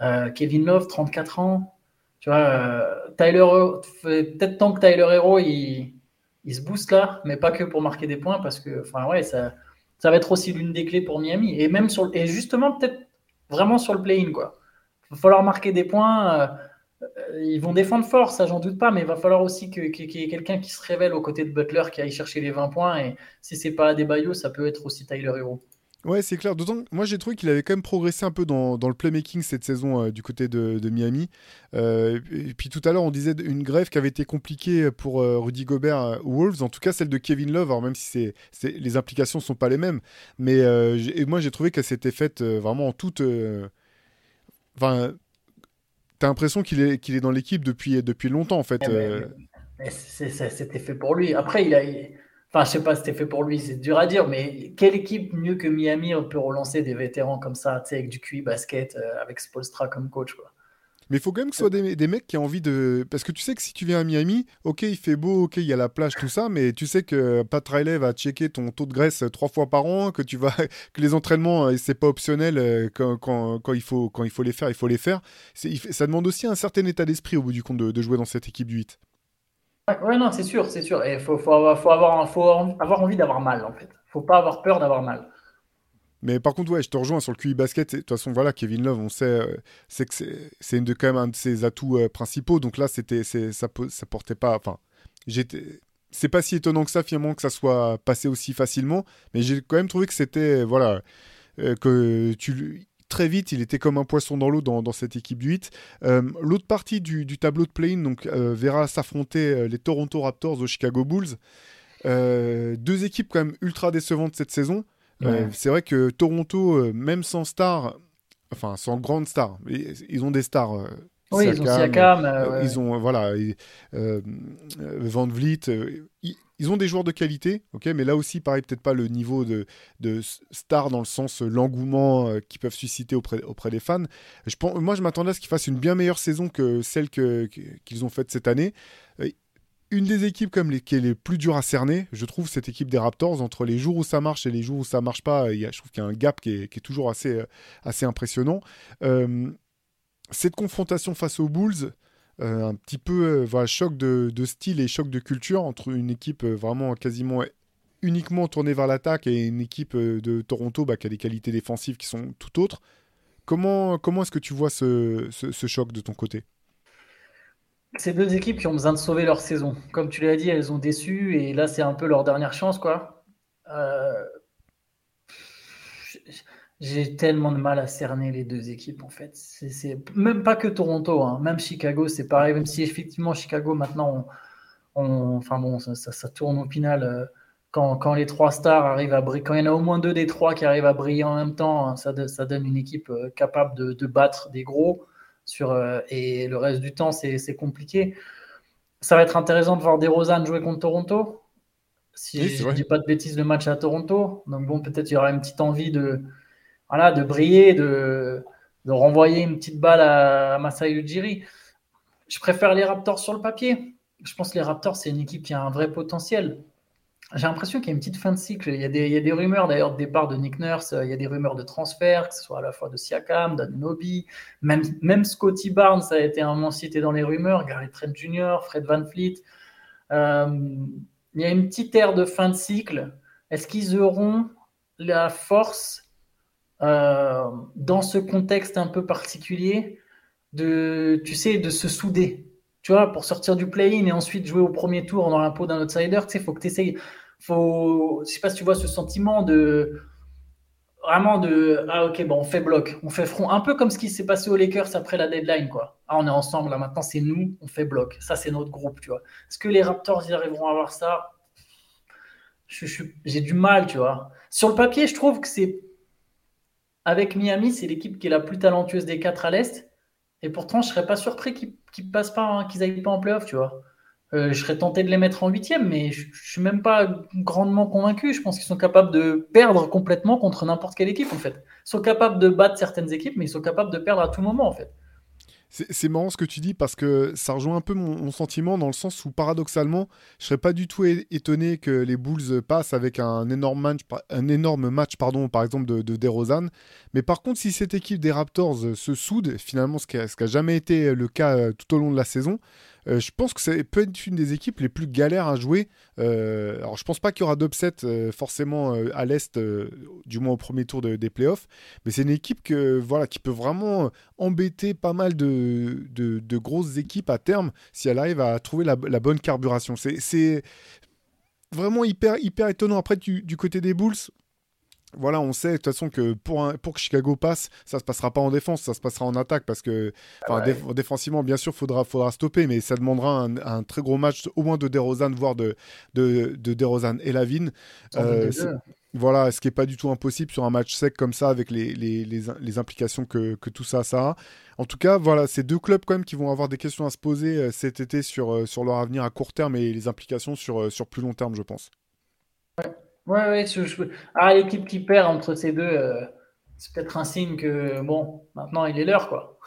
Euh, Kevin Love, 34 ans. Tu vois, euh, Tyler, peut-être temps que Tyler Hero il, se booste là, mais pas que pour marquer des points, parce que, enfin, ouais, ça, ça va être aussi l'une des clés pour Miami. Et même sur, et justement, peut-être vraiment sur le play-in, quoi. Il va falloir marquer des points. euh, euh, ils vont défendre fort, ça, j'en doute pas, mais il va falloir aussi que- que- qu'il y ait quelqu'un qui se révèle aux côtés de Butler, qui aille chercher les 20 points. Et si c'est pas Adebayo, ça peut être aussi Tyler Hero. Ouais, c'est clair. D'autant que moi, j'ai trouvé qu'il avait quand même progressé un peu dans, dans le playmaking cette saison euh, du côté de, de Miami. Euh, et puis tout à l'heure, on disait une grève qui avait été compliquée pour euh, Rudy Gobert aux Wolves. En tout cas, celle de Kevin Love. Alors même si c'est, c'est- les implications sont pas les mêmes, mais et moi, j'ai trouvé qu'elle s'était faite vraiment en toute. Enfin, t'as l'impression qu'il est qu'il est dans l'équipe depuis depuis longtemps en fait. Eh. Mais c'était fait pour lui. Après, il a. il- Enfin, je sais pas, c'était fait pour lui, c'est dur à dire, mais quelle équipe mieux que Miami peut relancer des vétérans comme ça, avec du QI basket, euh, avec Spolstra comme coach, quoi. Mais il faut quand même que ce soit des, mecs qui ont envie de. Parce que tu sais que si tu viens à Miami, ok, il fait beau, ok, il y a la plage, tout ça, mais tu sais que Pat va checker ton taux de graisse trois fois par an, que tu vas, que les entraînements, euh, c'est pas optionnel euh, quand, quand, il faut, quand il faut les faire, il faut les faire. Ça demande aussi un certain état d'esprit au bout du compte de, de jouer dans cette équipe du 8. Ouais, non, c'est sûr, c'est sûr. Et faut, faut avoir, faut avoir, envie d'avoir mal, en fait. Faut pas avoir peur d'avoir mal. Mais par contre, ouais, je te rejoins sur le QI basket. De toute façon, voilà, Kevin Love, on sait, euh, c'est que c'est quand même un de ses atouts euh, principaux. Donc là, c'était, ça, ça portait pas. Enfin, j'étais. C'est pas si étonnant que ça finalement que ça soit passé aussi facilement, mais j'ai quand même trouvé que c'était voilà euh, que tu très vite, il était comme un poisson dans l'eau dans, cette équipe du 8. L'autre partie du, tableau de play-in donc, verra s'affronter les Toronto Raptors aux Chicago Bulls. deux équipes quand même ultra décevantes cette saison. c'est vrai que Toronto, même sans star, enfin sans grande star, ils ont des stars oui, ils ont Siakam. Euh, euh, ils ont, voilà, euh, Van Vliet. Ils, ont des joueurs de qualité, ok, mais là aussi, pareil, peut-être pas le niveau de, de star dans le sens l'engouement qu'ils peuvent susciter auprès, auprès des fans. Je pense, moi, je m'attendais à ce qu'ils fassent une bien meilleure saison que celle que, qu'ils ont faite cette année une des équipes comme les, qui est les plus dures à cerner, je trouve, cette équipe des Raptors, entre les jours où ça marche et les jours où ça marche pas, il y a, je trouve qu'il y a un gap qui est, qui est toujours assez, assez impressionnant. Euh, cette confrontation face aux Bulls, euh, un petit peu euh, voilà, choc de, style et choc de culture entre une équipe euh, vraiment quasiment uniquement tournée vers l'attaque et une équipe de Toronto bah, qui a des qualités défensives qui sont tout autres. Comment, comment est-ce que tu vois ce, choc de ton côté? C'est deux équipes qui ont besoin de sauver leur saison. Comme tu l'as dit, elles ont déçu et là c'est un peu leur dernière chance. quoi. J'ai tellement de mal à cerner les deux équipes en fait. C'est même pas que Toronto, hein. même Chicago, c'est pareil. Même si effectivement Chicago maintenant, on, enfin bon, ça, tourne au final. Euh, quand, quand, les trois stars arrivent à briller, quand il y en a au moins deux des trois qui arrivent à briller en même temps, hein, ça, ça donne une équipe euh, capable de, de, battre des gros. Sur, euh, et le reste du temps, c'est compliqué. Ça va être intéressant de voir DeRozan jouer contre Toronto. Si je ne dis pas de bêtises, le match à Toronto. Donc bon, peut-être il y aura une petite envie de, voilà, de briller, de, de renvoyer une petite balle à, Masai Ujiri. Je préfère les Raptors sur le papier. Je pense que les Raptors, c'est une équipe qui a un vrai potentiel. J'ai l'impression qu'il y a une petite fin de cycle. Il y a des, il y a des rumeurs d'ailleurs de départ de Nick Nurse, il y a des rumeurs de transfert, que ce soit à la fois de Siakam, d'Anunobi, même, même Scotty Barnes a été un moment cité dans les rumeurs, Gary Trent Jr., Fred Van Fleet. Euh, il y a une petite ère de fin de cycle. Est-ce qu'ils auront la force euh, dans ce contexte un peu particulier, de, tu sais, de se souder. Tu vois, pour sortir du play-in et ensuite jouer au premier tour dans la peau d'un outsider, tu sais, faut que tu essayes. Faut, je sais pas si tu vois ce sentiment de vraiment de ah ok bon on fait bloc, on fait front, un peu comme ce qui s'est passé aux Lakers après la deadline quoi. Ah on est ensemble là maintenant c'est nous, on fait bloc, ça c'est notre groupe tu vois. Est-ce que les Raptors ils arriveront à avoir ça? J'ai du mal tu vois. Sur le papier je trouve que c'est avec Miami, c'est l'équipe qui est la plus talentueuse des quatre à l'Est. Et pourtant, je serais pas surpris qu'ils passent pas, hein, qu'ils aillent pas en playoff, tu vois. Euh, je serais tenté de les mettre en huitième, mais je, je suis même pas grandement convaincu. Je pense qu'ils sont capables de perdre complètement contre n'importe quelle équipe, en fait. Ils sont capables de battre certaines équipes, mais ils sont capables de perdre à tout moment, en fait. C'est marrant ce que tu dis parce que ça rejoint un peu mon, sentiment dans le sens où paradoxalement, je serais pas du tout étonné que les Bulls passent avec un énorme match, un énorme match pardon, par exemple de, de DeRozan. Mais par contre, si cette équipe des Raptors se soude, finalement ce qui n'a jamais été le cas euh, tout au long de la saison, euh, je pense que ça peut être une des équipes les plus galères à jouer. Euh, alors, je pense pas qu'il y aura d'upset euh, forcément à l'Est, du moins au premier tour des playoffs, mais c'est une équipe qui peut vraiment embêter pas mal de, grosses équipes à terme si elle arrive à trouver la, bonne carburation. C'est vraiment hyper, hyper étonnant. Après, du côté des Bulls, voilà, on sait de toute façon que pour, pour que Chicago passe, ça se passera pas en défense, ça se passera en attaque parce que défensivement, bien sûr, faudra, faudra stopper, mais ça demandera un, très gros match, au moins de DeRozan, voire de, de, de DeRozan et Lavine. Euh, voilà, ce qui n'est pas du tout impossible sur un match sec comme ça, avec les, les, les, implications que, que, tout ça, ça a. En tout cas, voilà, c'est deux clubs quand même qui vont avoir des questions à se poser euh, cet été sur, euh, sur leur avenir à court terme et les implications sur, sur plus long terme, je pense. Ouais. Ouais, ouais. Je, Ah, l'équipe qui perd entre ces deux, euh, c'est peut-être un signe que, bon, maintenant il est l'heure, quoi.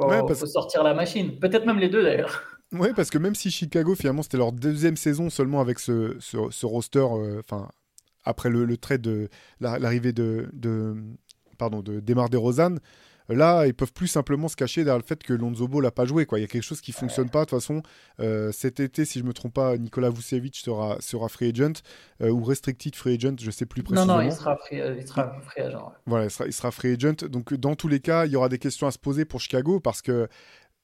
Faut, faut sortir la machine. Peut-être même les deux, d'ailleurs. Oui, parce que même si Chicago, finalement, c'était leur deuxième saison seulement avec ce, ce, roster, euh, enfin, après le, le trait de l'arrivée de, de, pardon, de Demar DeRozan, Là, ils peuvent plus simplement se cacher derrière le fait que Lonzo Ball n'a pas joué. Quoi. Il y a quelque chose qui fonctionne pas. De toute façon, euh, cet été, si je me trompe pas, Nicolas Vucevic sera, sera free agent euh, ou restricted free agent, je sais plus précisément. Non, non, il sera free, euh, il sera free agent. Voilà, il sera, il sera free agent. Donc, dans tous les cas, il y aura des questions à se poser pour Chicago parce que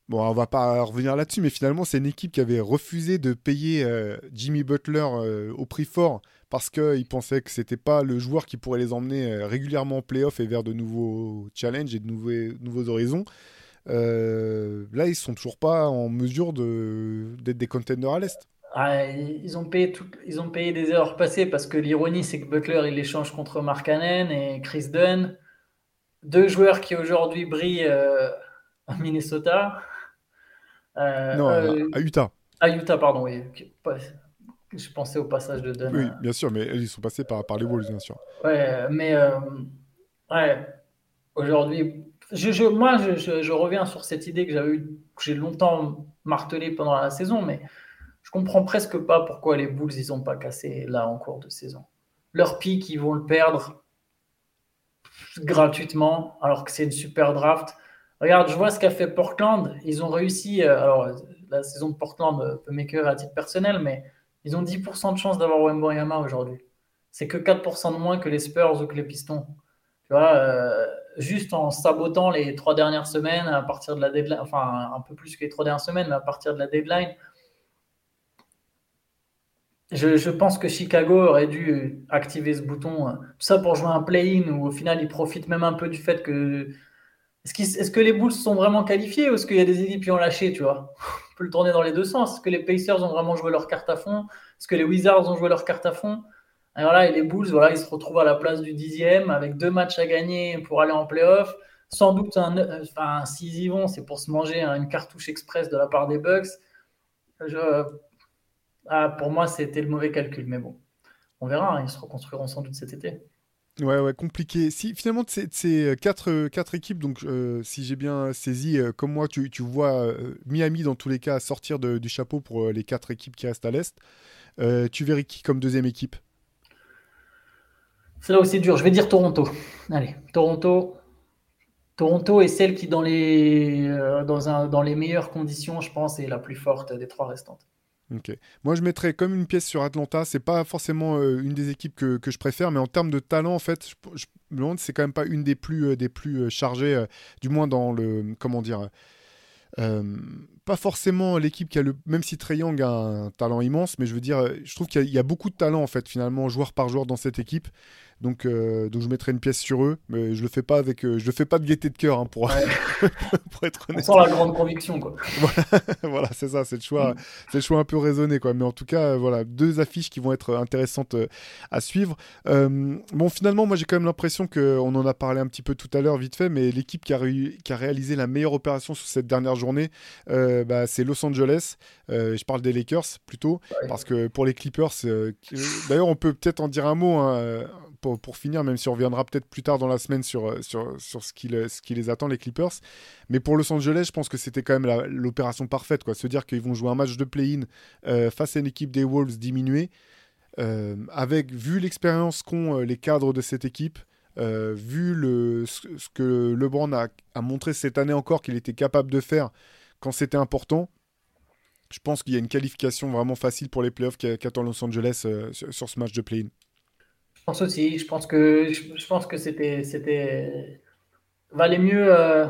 Bon, on va pas revenir là-dessus, mais finalement, c'est une équipe qui avait refusé de payer Jimmy Butler au prix fort parce qu'ils pensaient que c'était pas le joueur qui pourrait les emmener euh, régulièrement en playoff et vers de nouveaux challenges et de nouveaux, nouveaux horizons. Euh, là, ils sont toujours pas en mesure d'être des contenders à l'Est. Ah, ils, ont payé ils ont payé des erreurs passées parce que l'ironie, c'est que Butler, il échange contre Mark Cannon et Chris Dunn. Deux joueurs qui aujourd'hui brillent euh, à Minnesota. non, à Utah. À Utah, pardon, oui. Je pensais au passage de Dunn. Oui, bien sûr, mais ils sont passés par, par les Wolves, bien sûr. Ouais, mais euh, ouais, aujourd'hui, je, moi, je, je, reviens sur cette idée que j'avais eu, que j'ai longtemps martelé pendant la saison, mais je comprends presque pas pourquoi les Bulls ils ont pas cassé là en cours de saison. Leur pic, ils vont le perdre gratuitement, alors que c'est une super draft. Regarde, je vois ce qu'a fait Portland. Ils ont réussi. Euh, alors, la saison de Portland peut m'écœurer à titre personnel, mais ils ont 10% de chance d'avoir Wembanyama aujourd'hui. C'est que 4% de moins que les Spurs ou que les Pistons. Tu vois, euh, juste en sabotant les trois dernières semaines à partir de la deadline, enfin un peu plus que les trois dernières semaines, mais à partir de la deadline, je, pense que Chicago aurait dû activer ce bouton. Tout ça pour jouer un play-in où au final ils profitent même un peu du fait que. Est-ce, que les Bulls sont vraiment qualifiés ou est-ce qu'il y a des équipes qui ont lâché, tu vois? Peut le tourner dans les deux sens. Est-ce que les Pacers ont vraiment joué leur carte à fond? Est-ce que les Wizards ont joué leur carte à fond? Et, voilà, et les Bulls, voilà, ils se retrouvent à la place du dixième avec deux matchs à gagner pour aller en playoff. Sans doute, enfin, s'ils y vont, c'est pour se manger une cartouche express de la part des Bucks. Ah, pour moi, c'était le mauvais calcul, mais bon, on verra. Hein, ils se reconstruiront sans doute cet été. Ouais, ouais, compliqué. Si finalement ces, euh, quatre, euh, quatre équipes, donc euh, si j'ai bien saisi, comme moi, tu, vois Miami dans tous les cas sortir du chapeau pour les quatre équipes qui restent à l'est. tu verrais qui comme deuxième équipe? C'est là où c'est dur. Je vais dire Toronto. Allez, Toronto. Toronto est celle qui, dans les, dans les meilleures conditions, je pense, est la plus forte des trois restantes. Ok. Moi, je mettrais comme une pièce sur Atlanta. C'est pas forcément euh, une des équipes que, que, je préfère, mais en termes de talent, en fait, je, me demande c'est quand même pas une des plus, euh, des plus euh, chargées, du moins dans le. Comment dire Pas forcément l'équipe qui a le. Même si Trey Young a un talent immense, mais je veux dire, je trouve qu'il y, y, a beaucoup de talent, en fait, finalement, joueur par joueur dans cette équipe. Donc, euh, donc je mettrai une pièce sur eux, mais je le fais pas avec, euh, je le fais pas de gaieté de cœur hein, pour, pour être honnête. On sent la grande conviction quoi. voilà, c'est ça, c'est le choix, mm. c'est le choix un peu raisonné quoi. Mais en tout cas, euh, voilà, deux affiches qui vont être intéressantes à suivre. bon, finalement, moi j'ai quand même l'impression que on en a parlé un petit peu tout à l'heure vite fait, mais l'équipe qui a, qui a réalisé la meilleure opération sur cette dernière journée, bah, c'est Los Angeles. je parle des Lakers plutôt, parce que pour les Clippers, d'ailleurs on peut peut-être en dire un mot. Hein, pour, finir, même si on reviendra peut-être plus tard dans la semaine sur, euh, ce, qui, les attend, les Clippers. Mais pour Los Angeles, je pense que c'était quand même l'opération parfaite. Quoi. Se dire qu'ils vont jouer un match de play-in euh, face à une équipe des Wolves diminuée, euh, avec, vu l'expérience qu'ont les cadres de cette équipe, vu ce, que LeBron a, a montré cette année encore qu'il était capable de faire quand c'était important, je pense qu'il y a une qualification vraiment facile pour les playoffs qu'attend Los Angeles sur, ce match de play-in pense aussi. Je pense que je, pense que c'était c'était valait mieux. Euh,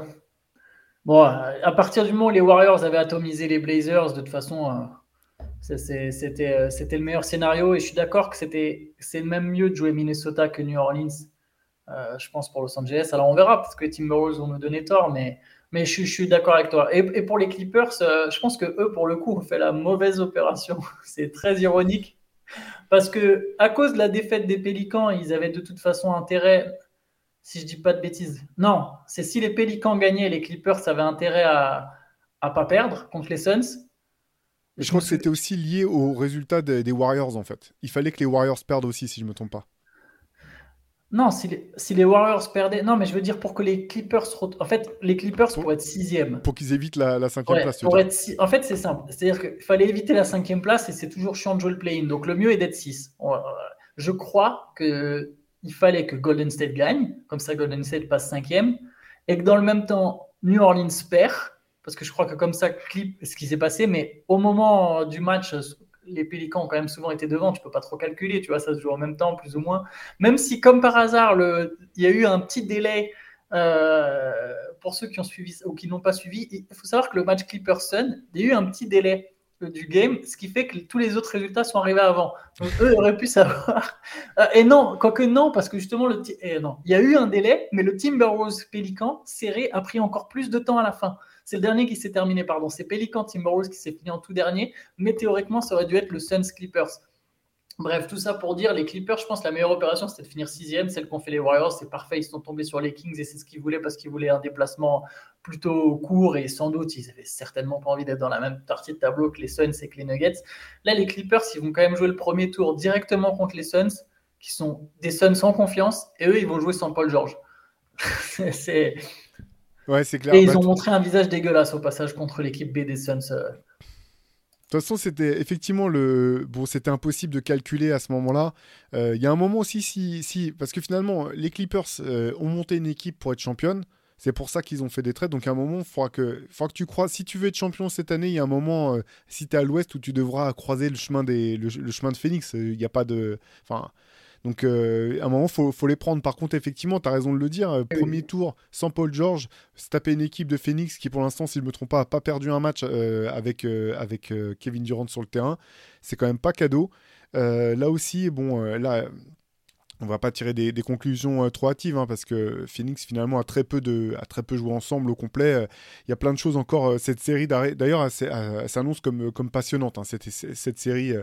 bon, à partir du moment où les Warriors avaient atomisé les Blazers, de toute façon, euh, c'était euh, c'était le meilleur scénario. Et je suis d'accord que c'était c'est même mieux de jouer Minnesota que New Orleans. je pense pour Los Angeles. Alors on verra parce que les Timberwolves vont me donner tort, mais mais je, je suis d'accord avec toi. Et, et, pour les Clippers, je pense que eux, pour le coup, ont fait la mauvaise opération. c'est très ironique parce que à cause de la défaite des Pélicans, ils avaient de toute façon intérêt, si je dis pas de bêtises. Non, c'est si les Pélicans gagnaient, les Clippers avaient intérêt à ne pas perdre contre les Suns. je crois que c'était aussi lié au résultat des, des, Warriors en fait. Il fallait que les Warriors perdent aussi, si je me trompe pas. Non, si les, Warriors perdaient. Non, mais je veux dire pour que les Clippers. En fait, les Clippers pour, être sixième. Pour qu'ils évitent la, cinquième place. Pour être En fait, c'est simple. C'est-à-dire qu'il fallait éviter la cinquième place et c'est toujours chiant de jouer le play-in. Donc le mieux est d'être 6. Je crois qu'il fallait que Golden State gagne. Comme ça, Golden State passe cinquième. Et que dans le même temps, New Orleans perd. Parce que je crois que comme ça, clip ce qui s'est passé. Mais au moment du match, les Pélicans ont quand même souvent été devant, tu peux pas trop calculer, tu vois, ça se joue en même temps, plus ou moins. Même si, comme par hasard, il y a eu un petit délai euh, pour ceux qui ont suivi ou qui n'ont pas suivi. Il faut savoir que le match Clippers-Sun, il y a eu un petit délai du game, ce qui fait que tous les autres résultats sont arrivés avant. Eux auraient pu savoir. Euh, et non, quoique non, parce que justement, le non, il y a eu un délai, mais le Timberwolves Pélican serré a pris encore plus de temps à la fin. C'est le dernier qui s'est terminé, pardon. C'est Pélican Timberwolves qui s'est fini en tout dernier, mais théoriquement, ça aurait dû être le Suns Clippers. Bref, tout ça pour dire, les Clippers, je pense la meilleure opération, c'était de finir sixième. Celle qu'ont fait les Warriors, c'est parfait. Ils sont tombés sur les Kings et c'est ce qu'ils voulaient parce qu'ils voulaient un déplacement plutôt court et sans doute, ils avaient certainement pas envie d'être dans la même partie de tableau que les Suns et que les Nuggets. Là, les Clippers, ils vont quand même jouer le premier tour directement contre les Suns, qui sont des Suns sans confiance, et eux, ils vont jouer sans Paul George. c'est. Ouais, c'est clair. Et ils Bah, ont montré un visage dégueulasse au passage contre l'équipe B des Suns. euh. De toute façon, c'était effectivement le. Bon, c'était impossible de calculer à ce moment-là. Euh, Il y a un moment aussi, si, si... parce que finalement, les Clippers euh, ont monté une équipe pour être championne. C'est pour ça qu'ils ont fait des trades. Donc, à un moment, il faudra que, faudra que tu crois. Si tu veux être champion cette année, il y a un moment, euh, si tu es à l'ouest, où tu devras croiser le chemin, des, le, le chemin de Phoenix. Il n'y a pas de. Enfin. Donc, euh, à un moment, il faut, faut les prendre. Par contre, effectivement, tu as raison de le dire. euh. Premier tour, sans Paul George, se taper une équipe de Phoenix qui, pour l'instant, si je ne me trompe pas, n'a pas perdu un match euh, avec, euh, avec Kevin Durant sur le terrain. C'est quand même pas cadeau. Là aussi, bon, là, on va pas tirer des, conclusions euh, trop hâtives hein, parce que Phoenix finalement a très peu joué ensemble au complet. Euh, Il y a plein de choses encore. euh, cette série d'ailleurs, s'annonce comme, passionnante. hein, cette, série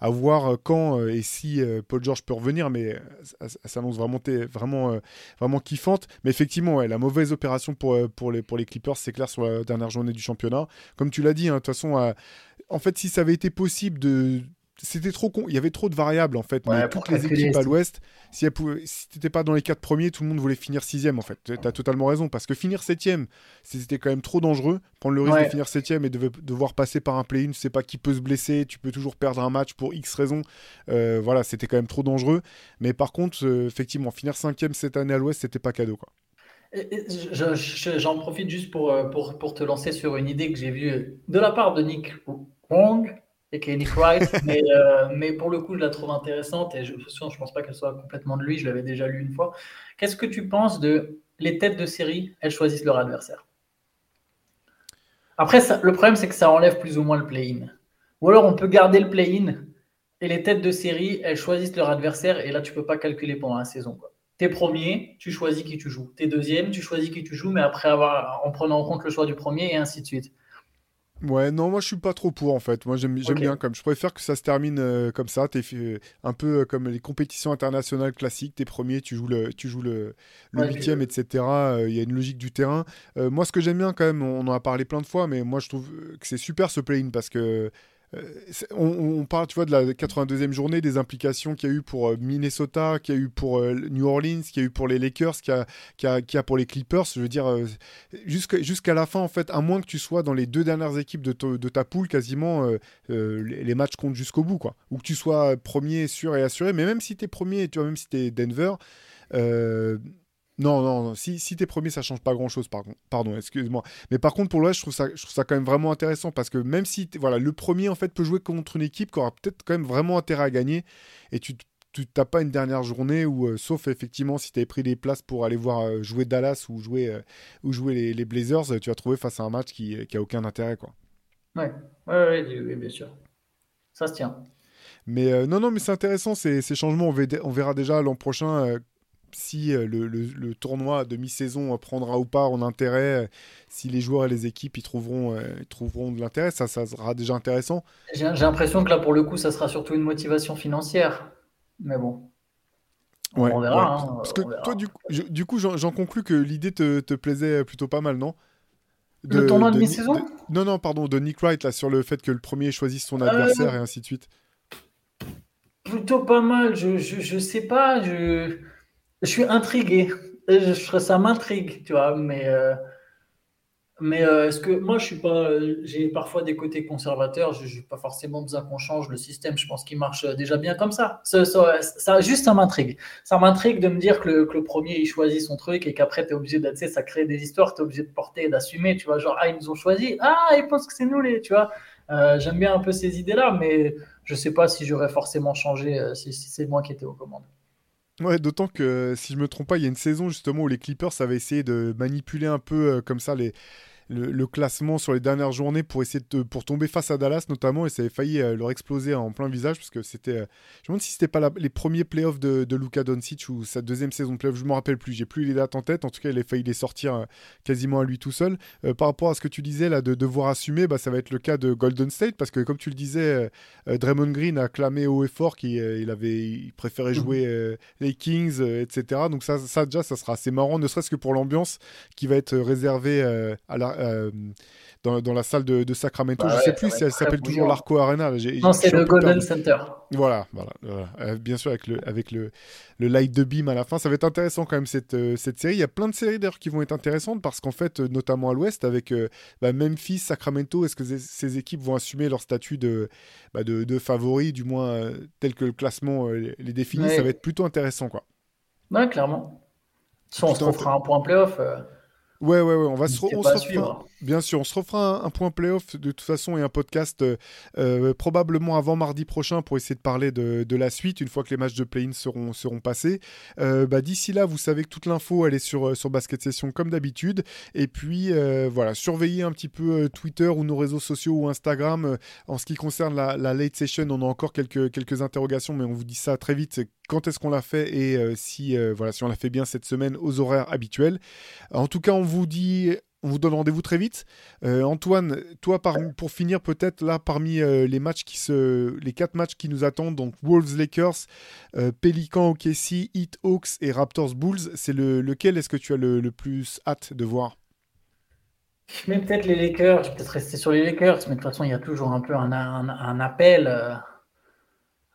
à voir quand et si Paul George peut revenir, mais elle, s'annonce vraiment, vraiment, vraiment kiffante. Mais effectivement, la mauvaise opération pour, les, Clippers, c'est clair sur la dernière journée du championnat. Comme tu l'as dit, hein, de toute façon, en fait, si ça avait été possible de c'était trop con. Il y avait trop de variables en fait. Ouais, mais toutes les équipes à l'Ouest, si, pouvaient- si t'étais pas dans les quatre premiers, tout le monde voulait finir sixième en fait. Tu as totalement raison parce que finir septième, c'était quand même trop dangereux. Prendre le risque Ouais. de finir septième et de devoir passer par un play-in, tu sais pas qui peut se blesser, tu peux toujours perdre un match pour X raisons. Euh, voilà, c'était quand même trop dangereux. Mais par contre, euh, effectivement, finir cinquième cette année à l'Ouest, c'était pas cadeau quoi. Je- je- J'en profite juste pour, euh, pour, pour te lancer sur une idée que j'ai vue de la part de Nick Wong Wright, mais, euh, mais pour le coup, je la trouve intéressante et je ne pense pas qu'elle soit complètement de lui, je l'avais déjà lu une fois. Qu'est-ce que tu penses de les têtes de série, elles choisissent leur adversaire? Après, le problème, c'est que ça enlève plus ou moins le play-in. Ou alors, on peut garder le play-in et les têtes de série, elles choisissent leur adversaire et là, tu peux pas calculer pendant la saison. Quoi. T'es premier, tu choisis qui tu joues. T'es deuxième, tu choisis qui tu joues, mais après avoir, en prenant en compte le choix du premier et ainsi de suite. Ouais, non, moi je suis pas trop pour en fait. Moi j'aime bien comme. Je préfère que ça se termine euh, comme ça. T'es fait- un peu euh, comme les compétitions internationales classiques. T'es premier, tu joues le, tu joues le, le huitième, etc. Euh, Il y a une logique du terrain. Euh, moi, ce que j'aime bien quand même, on en a parlé plein de fois, mais moi je trouve que c'est super ce play-in parce que euh, on, on parle, tu vois, de la 82e journée, des implications qu'il y a eu pour euh, Minnesota, qu'il y a eu pour euh, New Orleans, qu'il y a eu pour les Lakers, qu'il y a, pour les Clippers. Je veux dire, euh, jusqu'à la fin, en fait, à moins que tu sois dans les deux dernières équipes de, ta poule, quasiment, euh, euh, les, matchs comptent jusqu'au bout, quoi. Ou que tu sois premier, sûr et assuré. Mais même si tu es premier, tu vois, même si tu es Denver, euh, non, non, non, si, si t'es premier, ça change pas grand-chose, pardon, pardon excuse-moi. Mais par contre, pour le reste, je trouve ça, je trouve ça quand même vraiment intéressant parce que même si, voilà, le premier, en fait, peut jouer contre une équipe qui aura peut-être quand même vraiment intérêt à gagner et tu tu t'as pas une dernière journée où, euh, sauf effectivement si tu avais pris des places pour aller voir euh, jouer Dallas ou jouer, euh, ou jouer les, les Blazers, tu vas trouver face à un match qui, qui a aucun intérêt, quoi. Ouais, ouais, ouais, bien sûr. Ça se tient. Mais non, non, mais c'est intéressant ces, ces changements. On, verra- déjà l'an prochain si euh, le, le- le tournoi de mi-saison euh, prendra ou pas en intérêt, euh, si les joueurs et les équipes y trouveront, y trouveront de l'intérêt. Ça, ça sera déjà intéressant. J'ai l'impression que là, pour le coup, ça sera surtout une motivation financière. Mais bon, Ouais, on verra. ouais. hein, Parce que verra. toi, du coup, je- du coup, j'en conclus que l'idée te, te plaisait plutôt pas mal, non? Le tournoi de mi-saison? Non, non, pardon, de Nick Wright, là, sur le fait que le premier choisisse son Euh, adversaire et ainsi de suite. Plutôt pas mal. Je, je, je sais pas. Je, je suis intrigué. Je, je- ça m'intrigue, tu vois. Mais, euh, mais euh, est-ce que moi, je suis pas. J'ai parfois des côtés conservateurs. Je n'ai pas forcément besoin qu'on change le système. Je pense qu'il marche euh, déjà bien comme ça. Ça, juste, ça m'intrigue. Ça m'intrigue de me dire que le, premier, il choisit son truc et qu'après, tu es obligé de. Tu ça crée des histoires. Tu es obligé de porter et d'assumer. Tu vois, genre, ah, ils nous ont choisi. Ah, ils pensent que c'est nous, les. Tu vois. J'aime bien un peu ces idées-là, mais je sais pas si j'aurais forcément changé si, si c'est moi qui étais aux commandes. Ouais, d'autant que si je me trompe pas, il y a une saison justement où les Clippers avaient essayé de manipuler un peu euh, comme ça les, le, classement sur les dernières journées pour essayer de pour tomber face à Dallas notamment et ça avait failli euh, leur exploser en plein visage parce que c'était je me demande si c'était pas les premiers playoffs de, de Luka Doncic ou sa deuxième saison de playoffs je me rappelle plus. J'ai plus les dates en tête. En tout cas il a failli les sortir quasiment à lui tout seul. Par rapport à ce que tu disais là de devoir assumer bah, ça va être le cas de Golden State parce que comme tu le disais Draymond Green a clamé haut et fort qu'il avait il préférait mhm. jouer les Kings etc donc ça, ça déjà ça sera assez marrant ne serait-ce que pour l'ambiance qui va être réservée à la euh, dans, dans, la salle de, de Sacramento. Bah je sais plus si elle s'appelle toujours l'Arco Arena. Non, c'est le Golden Center. Voilà, voilà, euh, bien sûr avec le avec le, le light de beam à la fin, ça va être intéressant quand même cette, euh, cette série. Il y a plein de séries d'ailleurs qui vont être intéressantes parce qu'en fait, notamment à l'Ouest, avec bah, Memphis, Sacramento, est-ce que ces équipes vont assumer leur statut de bah, de, de favoris, du moins tel que le classement les définit? Ça va être plutôt intéressant, quoi. Ouais, clairement. Si on se refera un point playoff. Ouais, ouais, ouais, on va se, refera, bien sûr, on se refera un, point playoff de toute façon et un podcast euh, euh, probablement avant mardi prochain pour essayer de parler de, de, la suite une fois que les matchs de play-in seront, seront passés. Euh, bah, D'ici là, vous savez que toute l'info elle est sur, sur Basket Session comme d'habitude. Et puis voilà, surveillez un petit peu Twitter ou nos réseaux sociaux ou Instagram. en ce qui concerne la, la, late session, on a encore quelques, quelques interrogations, mais on vous dit ça très vite. Quand est-ce qu'on l'a fait et si, voilà, si on l'a fait bien cette semaine aux horaires habituels. En tout cas, on vous dit, on vous donne rendez-vous très vite. Euh, Antoine, toi, pour finir, peut-être là, parmi euh, les matchs qui se, les quatre matchs qui nous attendent, donc Wolves Lakers, euh, Pelican OKC, Heat Hawks et Raptors Bulls, c'est le, lequel est-ce que tu as le, plus hâte de voir? Je mets peut-être les Lakers, je vais peut-être rester sur les Lakers, mais de toute façon, il y a toujours un peu un, appel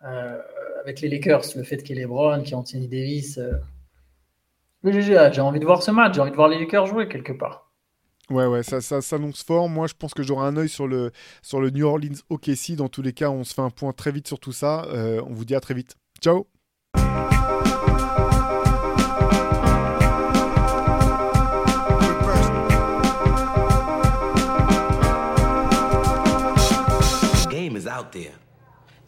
avec les Lakers, le fait qu'il y ait LeBron, qu'il y ait Anthony Davis. J'ai envie de voir ce match, j'ai envie de voir les Lakers jouer quelque part. Ouais, ouais, ça, ça s'annonce fort. Moi, je pense que j'aurai un œil sur le, sur le New Orleans OKC. Dans tous les cas, on se fait un point très vite sur tout ça. Euh, on vous dit à très vite. Ciao